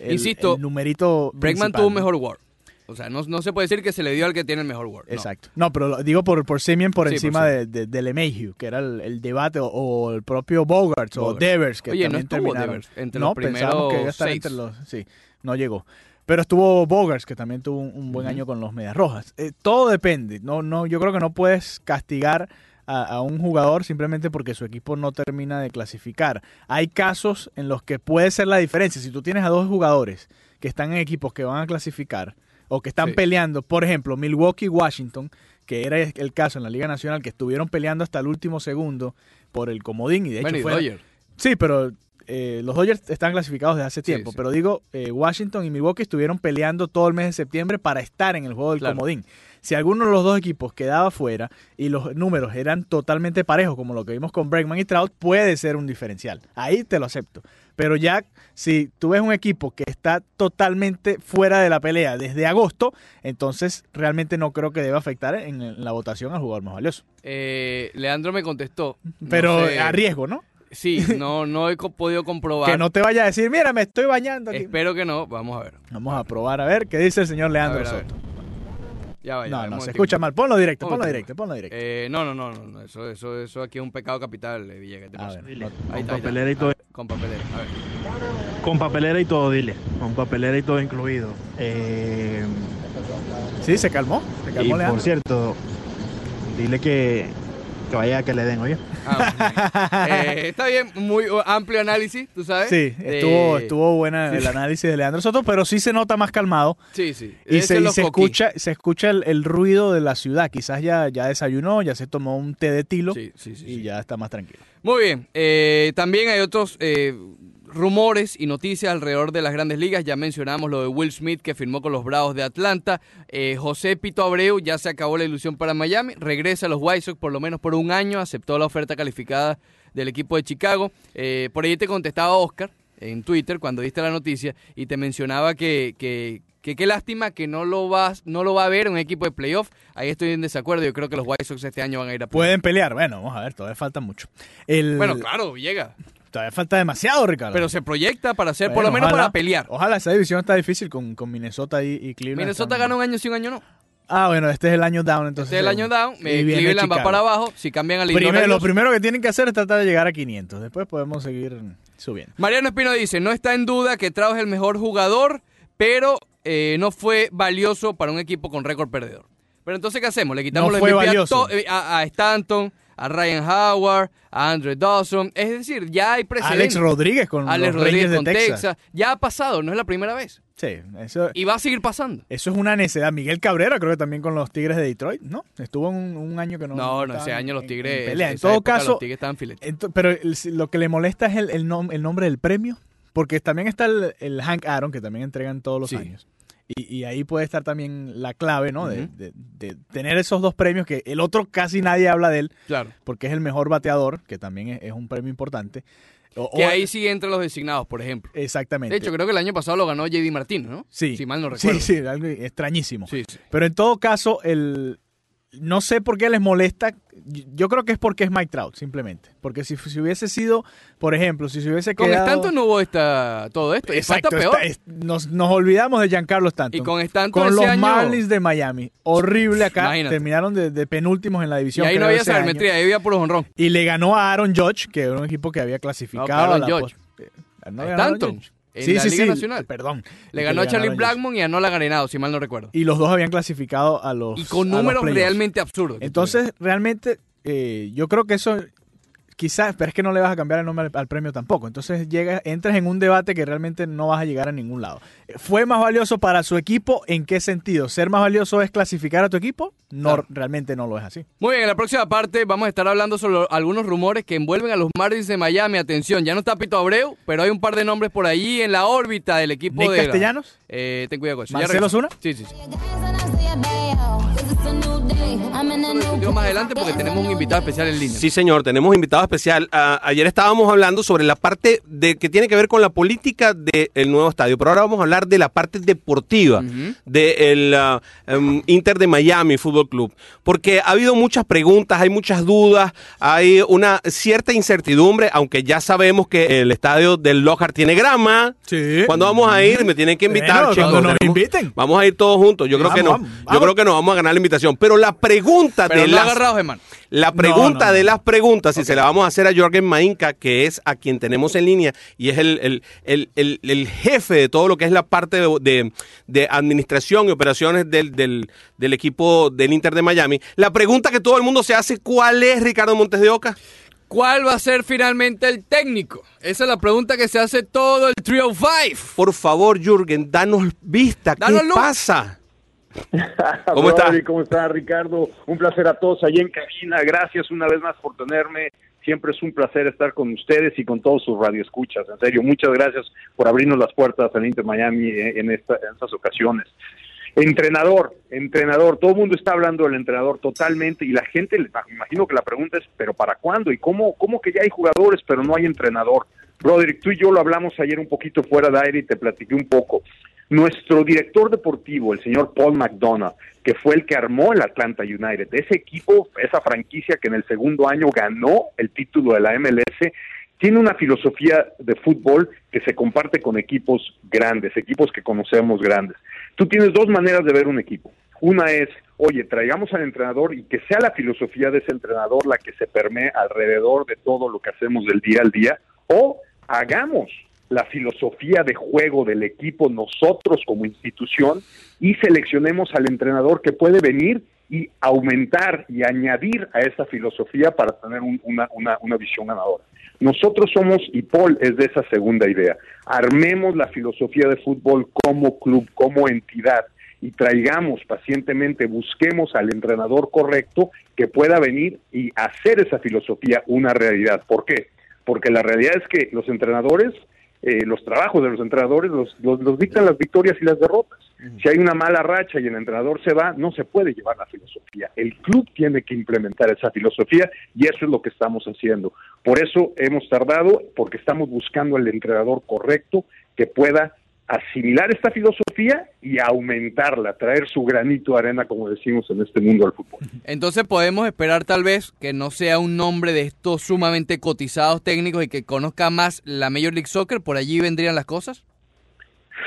Insisto, numerito. Bregman tuvo un mejor War. O sea, no, se puede decir que se le dio al que tiene el mejor War. Exacto. No, pero digo por, por Semien por encima de, de, de, que era el, debate, o, el propio Bogarts o Devers, que Oye, también no terminaron. Devers entre los primeros que estar entre los... Sí, no llegó. Pero estuvo Bogarts, que también tuvo un, buen año con los Medias Rojas. Eh, todo depende. No, no, yo creo que no puedes castigar a, un jugador simplemente porque su equipo no termina de clasificar. Hay casos en los que puede ser la diferencia. Si tú tienes a dos jugadores que están en equipos que van a clasificar o que están peleando, por ejemplo, Milwaukee y Washington, que era el caso en la Liga Nacional, que estuvieron peleando hasta el último segundo por el comodín y de hecho fue... Sí, pero eh, los Dodgers están clasificados desde hace tiempo, pero digo, eh, Washington y Milwaukee estuvieron peleando todo el mes de septiembre para estar en el juego del comodín. Si alguno de los dos equipos quedaba fuera y los números eran totalmente parejos, como lo que vimos con Bregman y Trout, puede ser un diferencial. Ahí te lo acepto. Pero ya, si tú ves un equipo que está totalmente fuera de la pelea desde agosto, entonces realmente no creo que deba afectar en, la votación al jugador más valioso. Eh, Leandro me contestó. Pero a riesgo, ¿no? Sí, no, no he podido comprobar. que no te vaya a decir, mira, me estoy bañando aquí. Espero que no, vamos a ver. Vamos a probar, a ver qué dice el señor Leandro Soto. Ya vaya, no, no, se escucha mal. Ponlo directo, ponlo directo, ponlo directo. Eh, no, no, no, no, eso, eso, eso aquí es un pecado capital, eh, Villegas. Te pasa. Ver, con papelera y todo. con papelera, a ver. Con papelera y todo, dile. Con papelera y todo incluido. Eh... Sí, se calmó. Se calmó y, Leandro. Por cierto, dile que que vaya a que le den, oye. Ah, eh, está bien, muy amplio análisis, tú sabes. Sí, estuvo, estuvo buena el análisis de Leandro Soto, pero sí se nota más calmado. Sí, sí. Y, se, escucha, se escucha el, ruido de la ciudad. Quizás ya, ya desayunó, ya se tomó un té de tilo sí, sí, y ya está más tranquilo. Muy bien. Eh, también hay otros eh, rumores y noticias alrededor de las grandes ligas. Ya mencionamos lo de Will Smith que firmó con los Bravos de Atlanta. Eh, José Pito Abreu ya se acabó la ilusión para Miami. Regresa a los White Sox por lo menos por un año. Aceptó la oferta calificada del equipo de Chicago. Eh, por ahí te contestaba Oscar en Twitter cuando diste la noticia y te mencionaba que, que, qué lástima que no lo vas no lo va a ver un equipo de playoff. Ahí estoy en desacuerdo. Yo creo que los White Sox este año van a ir a playoff. Pueden pelear. Bueno, vamos a ver, todavía falta mucho. Bueno, claro, llega. Todavía falta demasiado, Ricardo. Pero se proyecta para ser, por lo menos para pelear. Ojalá esa división está difícil con, con Minnesota y, y Cleveland. Minnesota gana un año sí, un año no. Ah, bueno, este es el año down, entonces. Este es el año down. Eh, Cleveland va para abajo. Si cambian al primero, Lo primero que tienen que hacer es tratar de llegar a 500. Después podemos seguir subiendo. Mariano Espino dice: No está en duda que Trau es el mejor jugador, pero eh, no fue valioso para un equipo con récord perdedor. Pero entonces, ¿qué hacemos? Le quitamos no eh, a, a Stanton, a Ryan Howard, a Andre Dawson. Es decir, ya hay precedentes. Alex Rodríguez con Alex Rodríguez con Texas. Ya ha pasado, no es la primera vez. Sí, eso. Y va a seguir pasando. Eso es una necedad. Miguel Cabrera, creo que también con los Tigres de Detroit, ¿no? Estuvo un, un año que no. No, no, ese año los Tigres. En, en todo caso. Los Tigres estaban pero lo que le molesta es el, el, nombre del premio. Porque también está el, Hank Aaron, que también entregan todos los años. Y, ahí puede estar también la clave, ¿no? de, tener esos dos premios que el otro casi nadie habla de él. Claro. Porque es el mejor bateador, que también es, un premio importante. que ahí sigue entre los designados, por ejemplo. Exactamente. De hecho, creo que el año pasado lo ganó JD Martín, ¿no? Sí. Si mal no recuerdo. Sí, sí, algo extrañísimo. Sí, sí. Pero en todo caso, el, no sé por qué les molesta. Yo creo que es porque es Mike Trout, simplemente. Porque si, si hubiese sido, por ejemplo, si se hubiese quedado... Con Stanton no hubo esta, todo esto. Exacto, peor. nos, nos, olvidamos de Giancarlo Stanton. Y con Stanton Con los Marlins de Miami. Horrible acá. Terminaron de, penúltimos en la división. Y ahí no había sabermetría, ahí había puro honrón. Y le ganó a Aaron Judge, que era un equipo que había clasificado. No, Aaron Stanton en sí, la Liga Nacional. Perdón. Le ganó a Charlie Blackmon y a Nola Garenado, si mal no recuerdo. Y los dos habían clasificado a los. Y con números realmente absurdos. Entonces, realmente, eh, yo creo que eso quizás, pero es que no le vas a cambiar el nombre al, premio tampoco. Entonces llega, entras en un debate que realmente no vas a llegar a ningún lado. ¿Fue más valioso para su equipo? ¿En qué sentido? ¿Ser más valioso es clasificar a tu equipo? No, realmente no lo es así. Muy bien, en la próxima parte vamos a estar hablando sobre algunos rumores que envuelven a los Marlins de Miami. Atención, ya no está Pito Abreu, pero hay un par de nombres por ahí en la órbita del equipo ¿Nick de... Castellanos? Eh, ten cuidado con eso. ¿Marcelo Zuna? Sí, sí, sí más adelante porque tenemos un invitado especial en línea. Sí, señor, tenemos un invitado especial. Ah, ayer estábamos hablando sobre la parte de que tiene que ver con la política del nuevo estadio, pero ahora vamos a hablar de la parte deportiva del ah, em, Inter de Miami Fútbol Club, porque ha habido muchas preguntas, hay muchas dudas, hay una cierta incertidumbre, aunque ya sabemos que el estadio del Lojar tiene grama. Sí. Cuando vamos a ir, me tienen que invitar, chicos. nos inviten. Vamos a ir todos juntos. Yo creo que no. Yo creo que nos vamos a ganar la invitación. Pero la pregunta de las, La pregunta de las preguntas, si se la vamos a hacer a Jorgen Mainka, que es a quien tenemos en línea y es el, el, jefe de todo lo que es la parte de, de, administración y operaciones del, del, del, equipo del Inter de Miami. La pregunta que todo el mundo se hace, ¿cuál es Ricardo Montes de Oca? ¿Cuál va a ser finalmente el técnico? Esa es la pregunta que se hace todo el Trio 5. Por favor, Jürgen, danos vista. ¿Qué pasa? ¿Cómo está? ¿Cómo está, Ricardo? Un placer a todos allí en cabina. Gracias una vez más por tenerme. Siempre es un placer estar con ustedes y con todos sus radioescuchas. En serio, muchas gracias por abrirnos las puertas al Inter Miami en, esta, en estas ocasiones. Entrenador, entrenador, todo el mundo está hablando del entrenador totalmente y la gente, me imagino que la pregunta es, ¿pero para cuándo? ¿Y cómo, cómo que ya hay jugadores pero no hay entrenador? Broderick, tú y yo lo hablamos ayer un poquito fuera de aire y te platiqué un poco. Nuestro director deportivo, el señor Paul McDonough, que fue el que armó el Atlanta United, ese equipo, esa franquicia que en el segundo año ganó el título de la MLS, tiene una filosofía de fútbol que se comparte con equipos grandes, equipos que conocemos grandes. Tú tienes dos maneras de ver un equipo. Una es, oye, traigamos al entrenador y que sea la filosofía de ese entrenador la que se permee alrededor de todo lo que hacemos del día al día, o hagamos la filosofía de juego del equipo nosotros como institución y seleccionemos al entrenador que puede venir y aumentar y añadir a esa filosofía para tener una, una, una visión ganadora. Nosotros somos, y Paul es de esa segunda idea, armemos la filosofía de fútbol como club, como entidad, y traigamos pacientemente, busquemos al entrenador correcto que pueda venir y hacer esa filosofía una realidad. ¿Por qué? Porque la realidad es que los entrenadores eh, los trabajos de los entrenadores los, los, dictan las victorias y las derrotas. Si hay una mala racha y el entrenador se va, no se puede llevar la filosofía. El club tiene que implementar esa filosofía y eso es lo que estamos haciendo. Por eso hemos tardado, porque estamos buscando al entrenador correcto que pueda asimilar esta filosofía y aumentarla, traer su granito de arena, como decimos en este mundo del fútbol. Entonces podemos esperar tal vez que no sea un nombre de estos sumamente cotizados técnicos y que conozca más la Major League Soccer, por allí vendrían las cosas.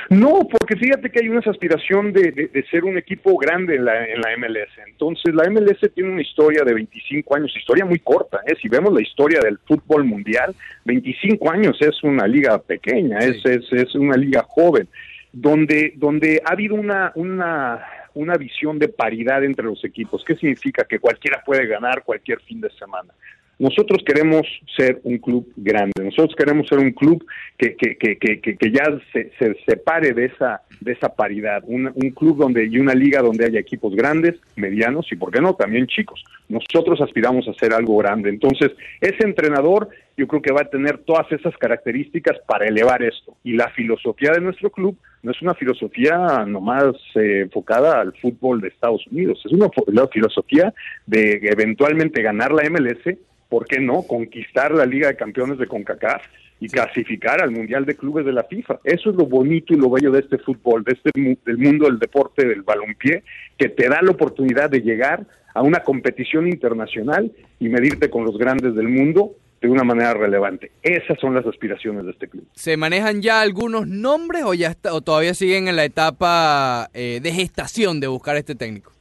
No, porque fíjate que hay una aspiración de, ser un equipo grande en la, en la MLS. Entonces, la MLS tiene una historia de 25 años, historia muy corta. ¿eh? Si vemos la historia del fútbol mundial, 25 años es una liga pequeña, es, es, es, una liga joven, donde, donde ha habido una, una, una visión de paridad entre los equipos. ¿Qué significa? Que cualquiera puede ganar cualquier fin de semana. Nosotros queremos ser un club grande, nosotros queremos ser un club que, que, que, que, ya se, se, separe de esa, de esa paridad, un, un, club donde y una liga donde haya equipos grandes, medianos y, ¿por qué no?, también chicos. Nosotros aspiramos a ser algo grande. Entonces, ese entrenador yo creo que va a tener todas esas características para elevar esto. Y la filosofía de nuestro club no es una filosofía nomás eh, enfocada al fútbol de Estados Unidos, es una filosofía de eventualmente ganar la MLS ¿por qué no? Conquistar la Liga de Campeones de CONCACAF y clasificar al Mundial de Clubes de la FIFA. Eso es lo bonito y lo bello de este fútbol, de este del mundo del deporte del balompié, que te da la oportunidad de llegar a una competición internacional y medirte con los grandes del mundo de una manera relevante. Esas son las aspiraciones de este club. ¿Se manejan ya algunos nombres o ya está, o todavía siguen en la etapa eh, de gestación de buscar este técnico?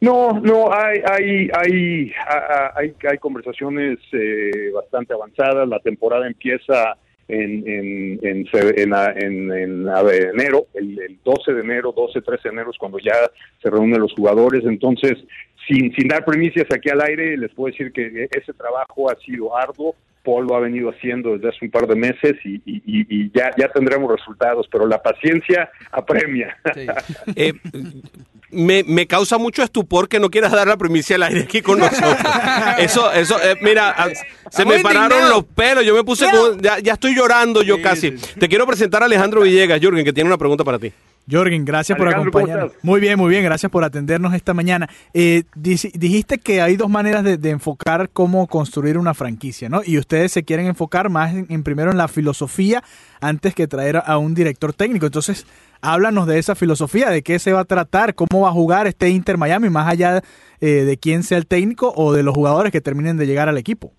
No, no, hay, hay, hay, hay, hay conversaciones eh, bastante avanzadas. La temporada empieza en, en, en, en, en enero, el, el, 12 de enero, 12, 13 de enero es cuando ya se reúnen los jugadores. Entonces, sin, sin dar primicias aquí al aire, les puedo decir que ese trabajo ha sido arduo. Paul lo ha venido haciendo desde hace un par de meses y, y, ya, ya tendremos resultados, pero la paciencia apremia. Eh, me, me, causa mucho estupor que no quieras dar la primicia al aire aquí con nosotros. Eso, eso, eh, mira, ah, se me pararon los pelos, yo me puse, ya, ya, estoy llorando yo casi. Te quiero presentar a Alejandro Villegas, Jürgen, que tiene una pregunta para ti. Jorgen, gracias por acompañarnos. Muy bien, muy bien, gracias por atendernos esta mañana. Eh, dijiste que hay dos maneras de, enfocar cómo construir una franquicia, ¿no? Y ustedes se quieren enfocar más en, primero en la filosofía antes que traer a un director técnico. Entonces, háblanos de esa filosofía, de qué se va a tratar, cómo va a jugar este Inter Miami, más allá eh, de quién sea el técnico o de los jugadores que terminen de llegar al equipo.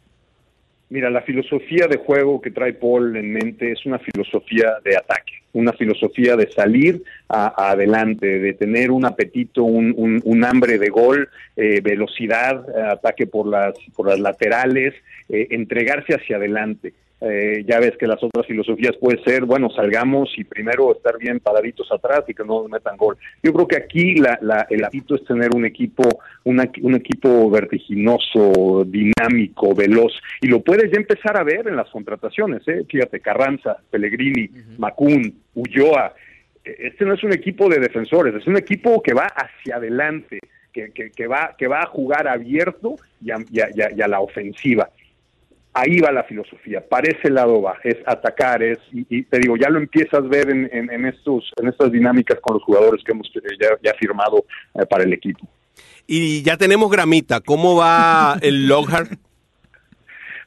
Mira, la filosofía de juego que trae Paul en mente es una filosofía de ataque, una filosofía de salir adelante, de tener un apetito, un, hambre de gol, eh, velocidad, ataque por las, por las laterales, eh, entregarse hacia adelante. Eh, ya ves que las otras filosofías puede ser, bueno, salgamos y primero estar bien paraditos atrás y que no nos metan gol. Yo creo que aquí la, la, el hábito es tener un equipo, un equipo vertiginoso, dinámico, veloz, y lo puedes ya empezar a ver en las contrataciones, ¿eh? Fíjate, Carranza, Pellegrini, Macún, Ulloa. E, este no es un equipo de defensores, es un equipo que va hacia adelante, que, que, va, que va a jugar abierto y a la ofensiva ahí va la filosofía, para ese lado va, es atacar, es, y, te digo, ya lo empiezas a ver en, en, estos, en estas dinámicas con los jugadores que hemos ya, ya firmado eh, para el equipo. Y ya tenemos gramita, ¿cómo va el Lockhart?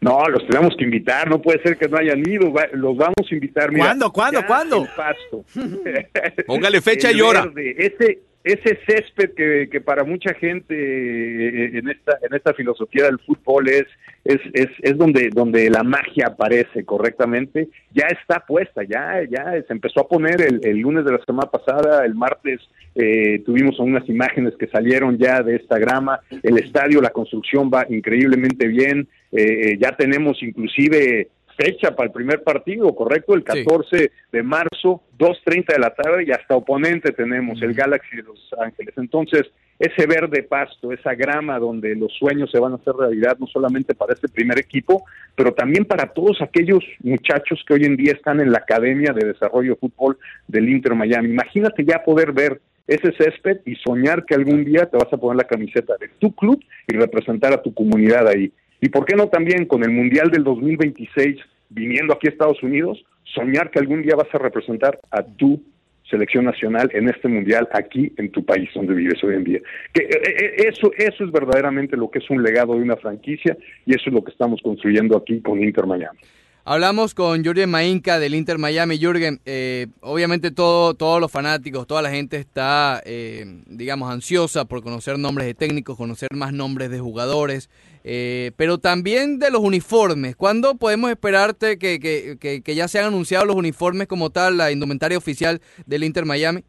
No, los tenemos que invitar, no puede ser que no hayan ido, los vamos a invitar. Mira, ¿Cuándo, cuándo, cuándo? Pasto. Póngale fecha y hora. Ese, ese césped que, para mucha gente eh, en esta en esta filosofía del fútbol es es, es, es donde donde la magia aparece correctamente ya está puesta ya ya se empezó a poner el, el lunes de la semana pasada el martes eh, tuvimos unas imágenes que salieron ya de esta grama el estadio la construcción va increíblemente bien eh, ya tenemos inclusive fecha para el primer partido, ¿correcto? El 14 de marzo, 2.30 de la tarde y hasta oponente tenemos, el Galaxy de Los Ángeles. Entonces, ese verde pasto, esa grama donde los sueños se van a hacer realidad, no solamente para este primer equipo, pero también para todos aquellos muchachos que hoy en día están en la Academia de Desarrollo de Fútbol del Inter Miami. Imagínate ya poder ver ese césped y soñar que algún día te vas a poner la camiseta de tu club y representar a tu comunidad ahí. Y por qué no también con el Mundial del 2026 viniendo aquí a Estados Unidos, soñar que algún día vas a representar a tu selección nacional en este mundial aquí en tu país donde vives hoy en día. Que eh, eh, eso eso es verdaderamente lo que es un legado de una franquicia y eso es lo que estamos construyendo aquí con Inter Miami. Hablamos con Jürgen Mainka del Inter Miami. Jürgen, eh, obviamente todo, todos los fanáticos, toda la gente está, eh, digamos, ansiosa por conocer nombres de técnicos, conocer más nombres de jugadores, eh, pero también de los uniformes. ¿Cuándo podemos esperarte que, que, que ya se han anunciado los uniformes como tal, la indumentaria oficial del Inter Miami?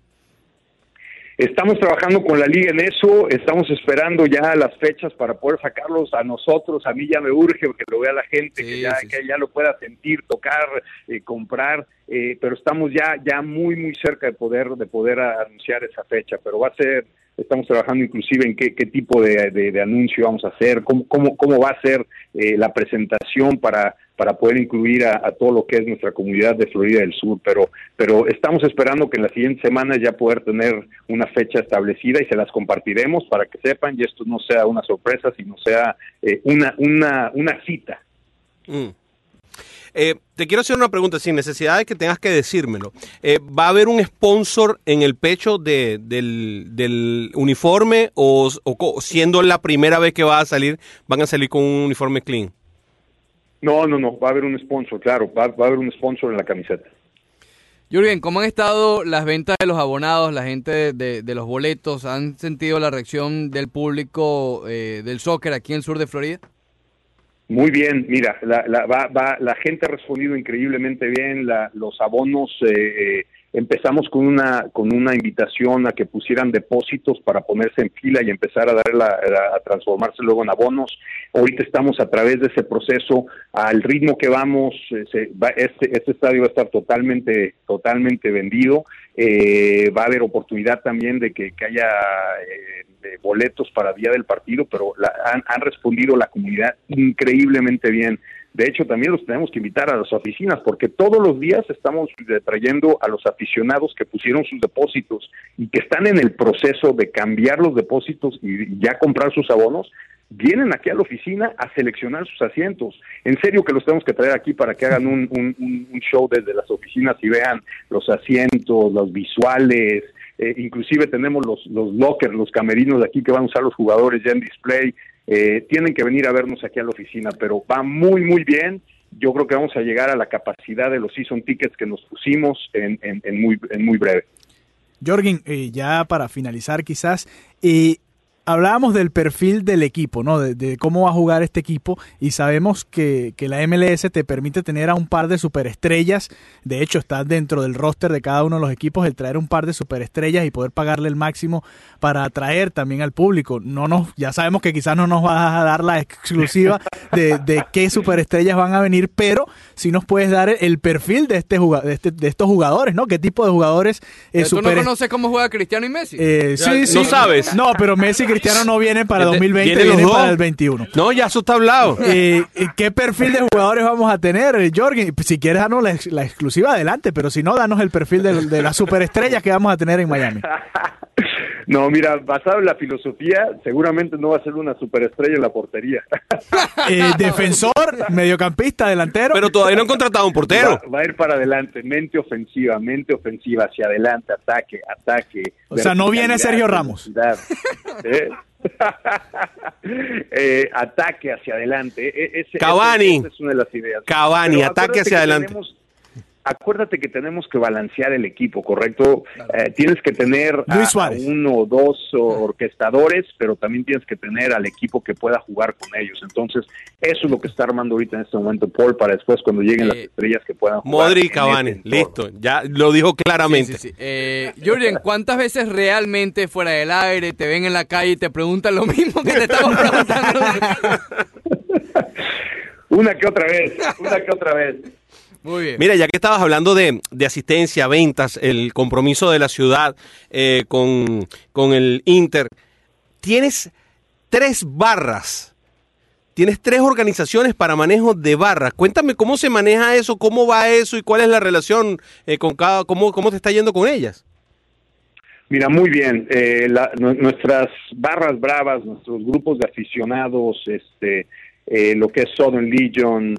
Estamos trabajando con la liga en eso, estamos esperando ya las fechas para poder sacarlos a nosotros. A mí ya me urge que lo vea la gente, que, ya, que ya lo pueda sentir, tocar, eh, comprar. Eh, pero estamos ya ya muy muy cerca de poder de poder anunciar esa fecha. Pero va a ser estamos trabajando inclusive en qué, qué tipo de, anuncio vamos a hacer, cómo, cómo, cómo va a ser eh, la presentación para, para poder incluir a, todo lo que es nuestra comunidad de Florida del Sur, pero, pero estamos esperando que en las siguientes semanas ya poder tener una fecha establecida y se las compartiremos para que sepan y esto no sea una sorpresa, sino sea eh, una, una, una cita. Mm. Eh, te quiero hacer una pregunta, sin necesidad de que tengas que decírmelo. Eh, ¿Va a haber un sponsor en el pecho del, uniforme o, siendo la primera vez que va a salir, van a salir con un uniforme clean? No, no, no, va a haber un sponsor, claro, va, a haber un sponsor en la camiseta. Jürgen, ¿cómo han estado las ventas de los abonados, la gente de, los boletos? ¿Han sentido la reacción del público eh, del soccer aquí en el sur de Florida? Muy bien, mira, la, la, va, va, la gente ha respondido increíblemente bien, la, los abonos, eh, eh, empezamos con una, con una invitación a que pusieran depósitos para ponerse en fila y empezar a, darla, a, transformarse luego en abonos. Ahorita estamos a través de ese proceso, al ritmo que vamos, eh, va, este, este estadio va a estar totalmente, totalmente vendido, va a haber oportunidad también de que, que haya boletos para día del partido, pero han, han respondido la comunidad increíblemente bien. De hecho, también los tenemos que invitar a las oficinas porque todos los días estamos trayendo a los aficionados que pusieron sus depósitos y que están en el proceso de cambiar los depósitos y ya comprar sus abonos, vienen aquí a la oficina a seleccionar sus asientos. En serio que los tenemos que traer aquí para que hagan un, un, show desde las oficinas y vean los asientos, los visuales, eh, inclusive tenemos los, los lockers, los camerinos de aquí que van a usar los jugadores ya en display. Eh, tienen que venir a vernos aquí a la oficina, pero va muy, muy bien. Yo creo que vamos a llegar a la capacidad de los season tickets que nos pusimos en, en, muy, en muy breve. Jorgen, eh, ya para finalizar quizás, eh, hablábamos del perfil del equipo, ¿no? De, cómo va a jugar este equipo y sabemos que, la MLS te permite tener a un par de superestrellas. De hecho, está dentro del roster de cada uno de los equipos el traer un par de superestrellas y poder pagarle el máximo para atraer también al público. No nos, ya sabemos que quizás no nos vas a dar la exclusiva de, qué superestrellas van a venir, pero sí nos puedes dar el perfil de este, de, este, de estos jugadores, ¿no? ¿Qué tipo de jugadores? Eh, ¿Tú no conoces cómo juega Cristiano y Messi? Eh, sí, sí. No sabes. No, pero Messi Cristiano no viene para 2020, viene para el 21. No, ya eso está hablado. Eh, ¿Qué perfil de jugadores vamos a tener, Jorgen? Si quieres darnos la, exclusiva, adelante, pero si no, danos el perfil de, de las superestrellas que vamos a tener en Miami. No, mira, basado en la filosofía, seguramente no va a ser una superestrella en la portería. Eh, defensor, mediocampista, delantero. Pero todavía no han contratado un portero. Va, a ir para adelante, mente ofensiva, mente ofensiva, hacia adelante, ataque, ataque. O sea, no viene Sergio Ramos. ¿Eh? eh, ataque hacia adelante. E, ese, Cavani. es una de las ideas. Cavani, ataque hacia adelante acuérdate que tenemos que balancear el equipo, ¿correcto? Eh, tienes que tener a, uno o dos orquestadores, pero también tienes que tener al equipo que pueda jugar con ellos. Entonces, eso es lo que está armando ahorita en este momento Paul para después cuando lleguen las eh, estrellas que puedan jugar. Modri y Cavani, este listo, ya lo dijo claramente. Sí, eh, Julian, ¿cuántas veces realmente fuera del aire te ven en la calle y te preguntan lo mismo que te estamos preguntando? una que otra vez, una que otra vez. Muy bien. Mira, ya que estabas hablando de, asistencia, ventas, el compromiso de la ciudad eh, con, el Inter, tienes tres barras. Tienes tres organizaciones para manejo de barras. Cuéntame cómo se maneja eso, cómo va eso y cuál es la relación eh, con cada, cómo, cómo te está yendo con ellas. Mira, muy bien. Eh, nuestras barras bravas, nuestros grupos de aficionados, este, lo que es Southern Legion,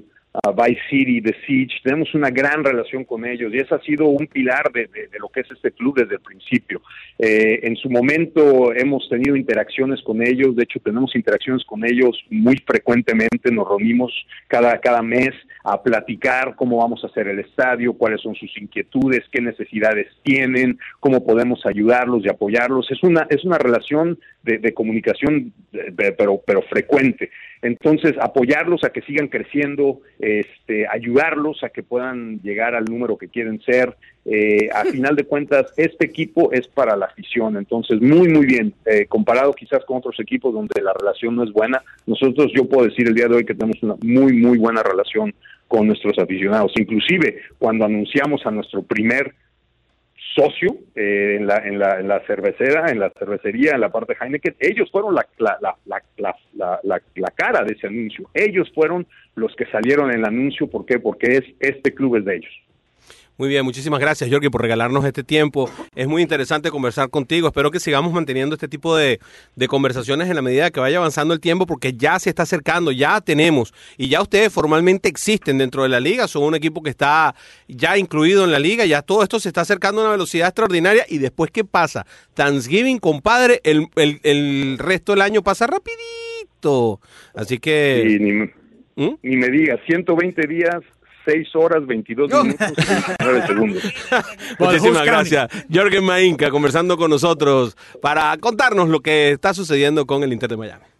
Vice City, The Siege, tenemos una gran relación con ellos y ese ha sido un pilar de, lo que es este club desde el principio. Eh, en su momento hemos tenido interacciones con ellos, de hecho tenemos interacciones con ellos muy frecuentemente, nos reunimos cada, cada mes a platicar cómo vamos a hacer el estadio, cuáles son sus inquietudes, qué necesidades tienen, cómo podemos ayudarlos y apoyarlos. Es una, es una relación de, comunicación, pero, pero frecuente. Entonces, apoyarlos a que sigan creciendo, este, ayudarlos a que puedan llegar al número que quieren ser. Eh, a final de cuentas, este equipo es para la afición, entonces muy, muy bien. Eh, comparado quizás con otros equipos donde la relación no es buena, nosotros yo puedo decir el día de hoy que tenemos una muy, muy buena relación con nuestros aficionados. Inclusive, cuando anunciamos a nuestro primer socio eh, en, la, en, la, en, la, cervecera, en la cervecería, en la parte de Heineken, ellos fueron la, la, la, cara de ese anuncio. Ellos fueron los que salieron en el anuncio. ¿Por qué? Porque es este club es de ellos. Muy bien, muchísimas gracias, Jorge, por regalarnos este tiempo. Es muy interesante conversar contigo. Espero que sigamos manteniendo este tipo de, conversaciones en la medida que vaya avanzando el tiempo, porque ya se está acercando, ya tenemos, y ya ustedes formalmente existen dentro de la liga. Son un equipo que está ya incluido en la liga, ya todo esto se está acercando a una velocidad extraordinaria. ¿Y después qué pasa? Thanksgiving, compadre, el, el, resto del año pasa rapidito. Así que... ni, me, ¿Mm? ni me digas, 120 días 6 horas 22 minutos y 9 segundos. Muchísimas gracias. Jorgen Mainca conversando con nosotros para contarnos lo que está sucediendo con el Inter de Miami.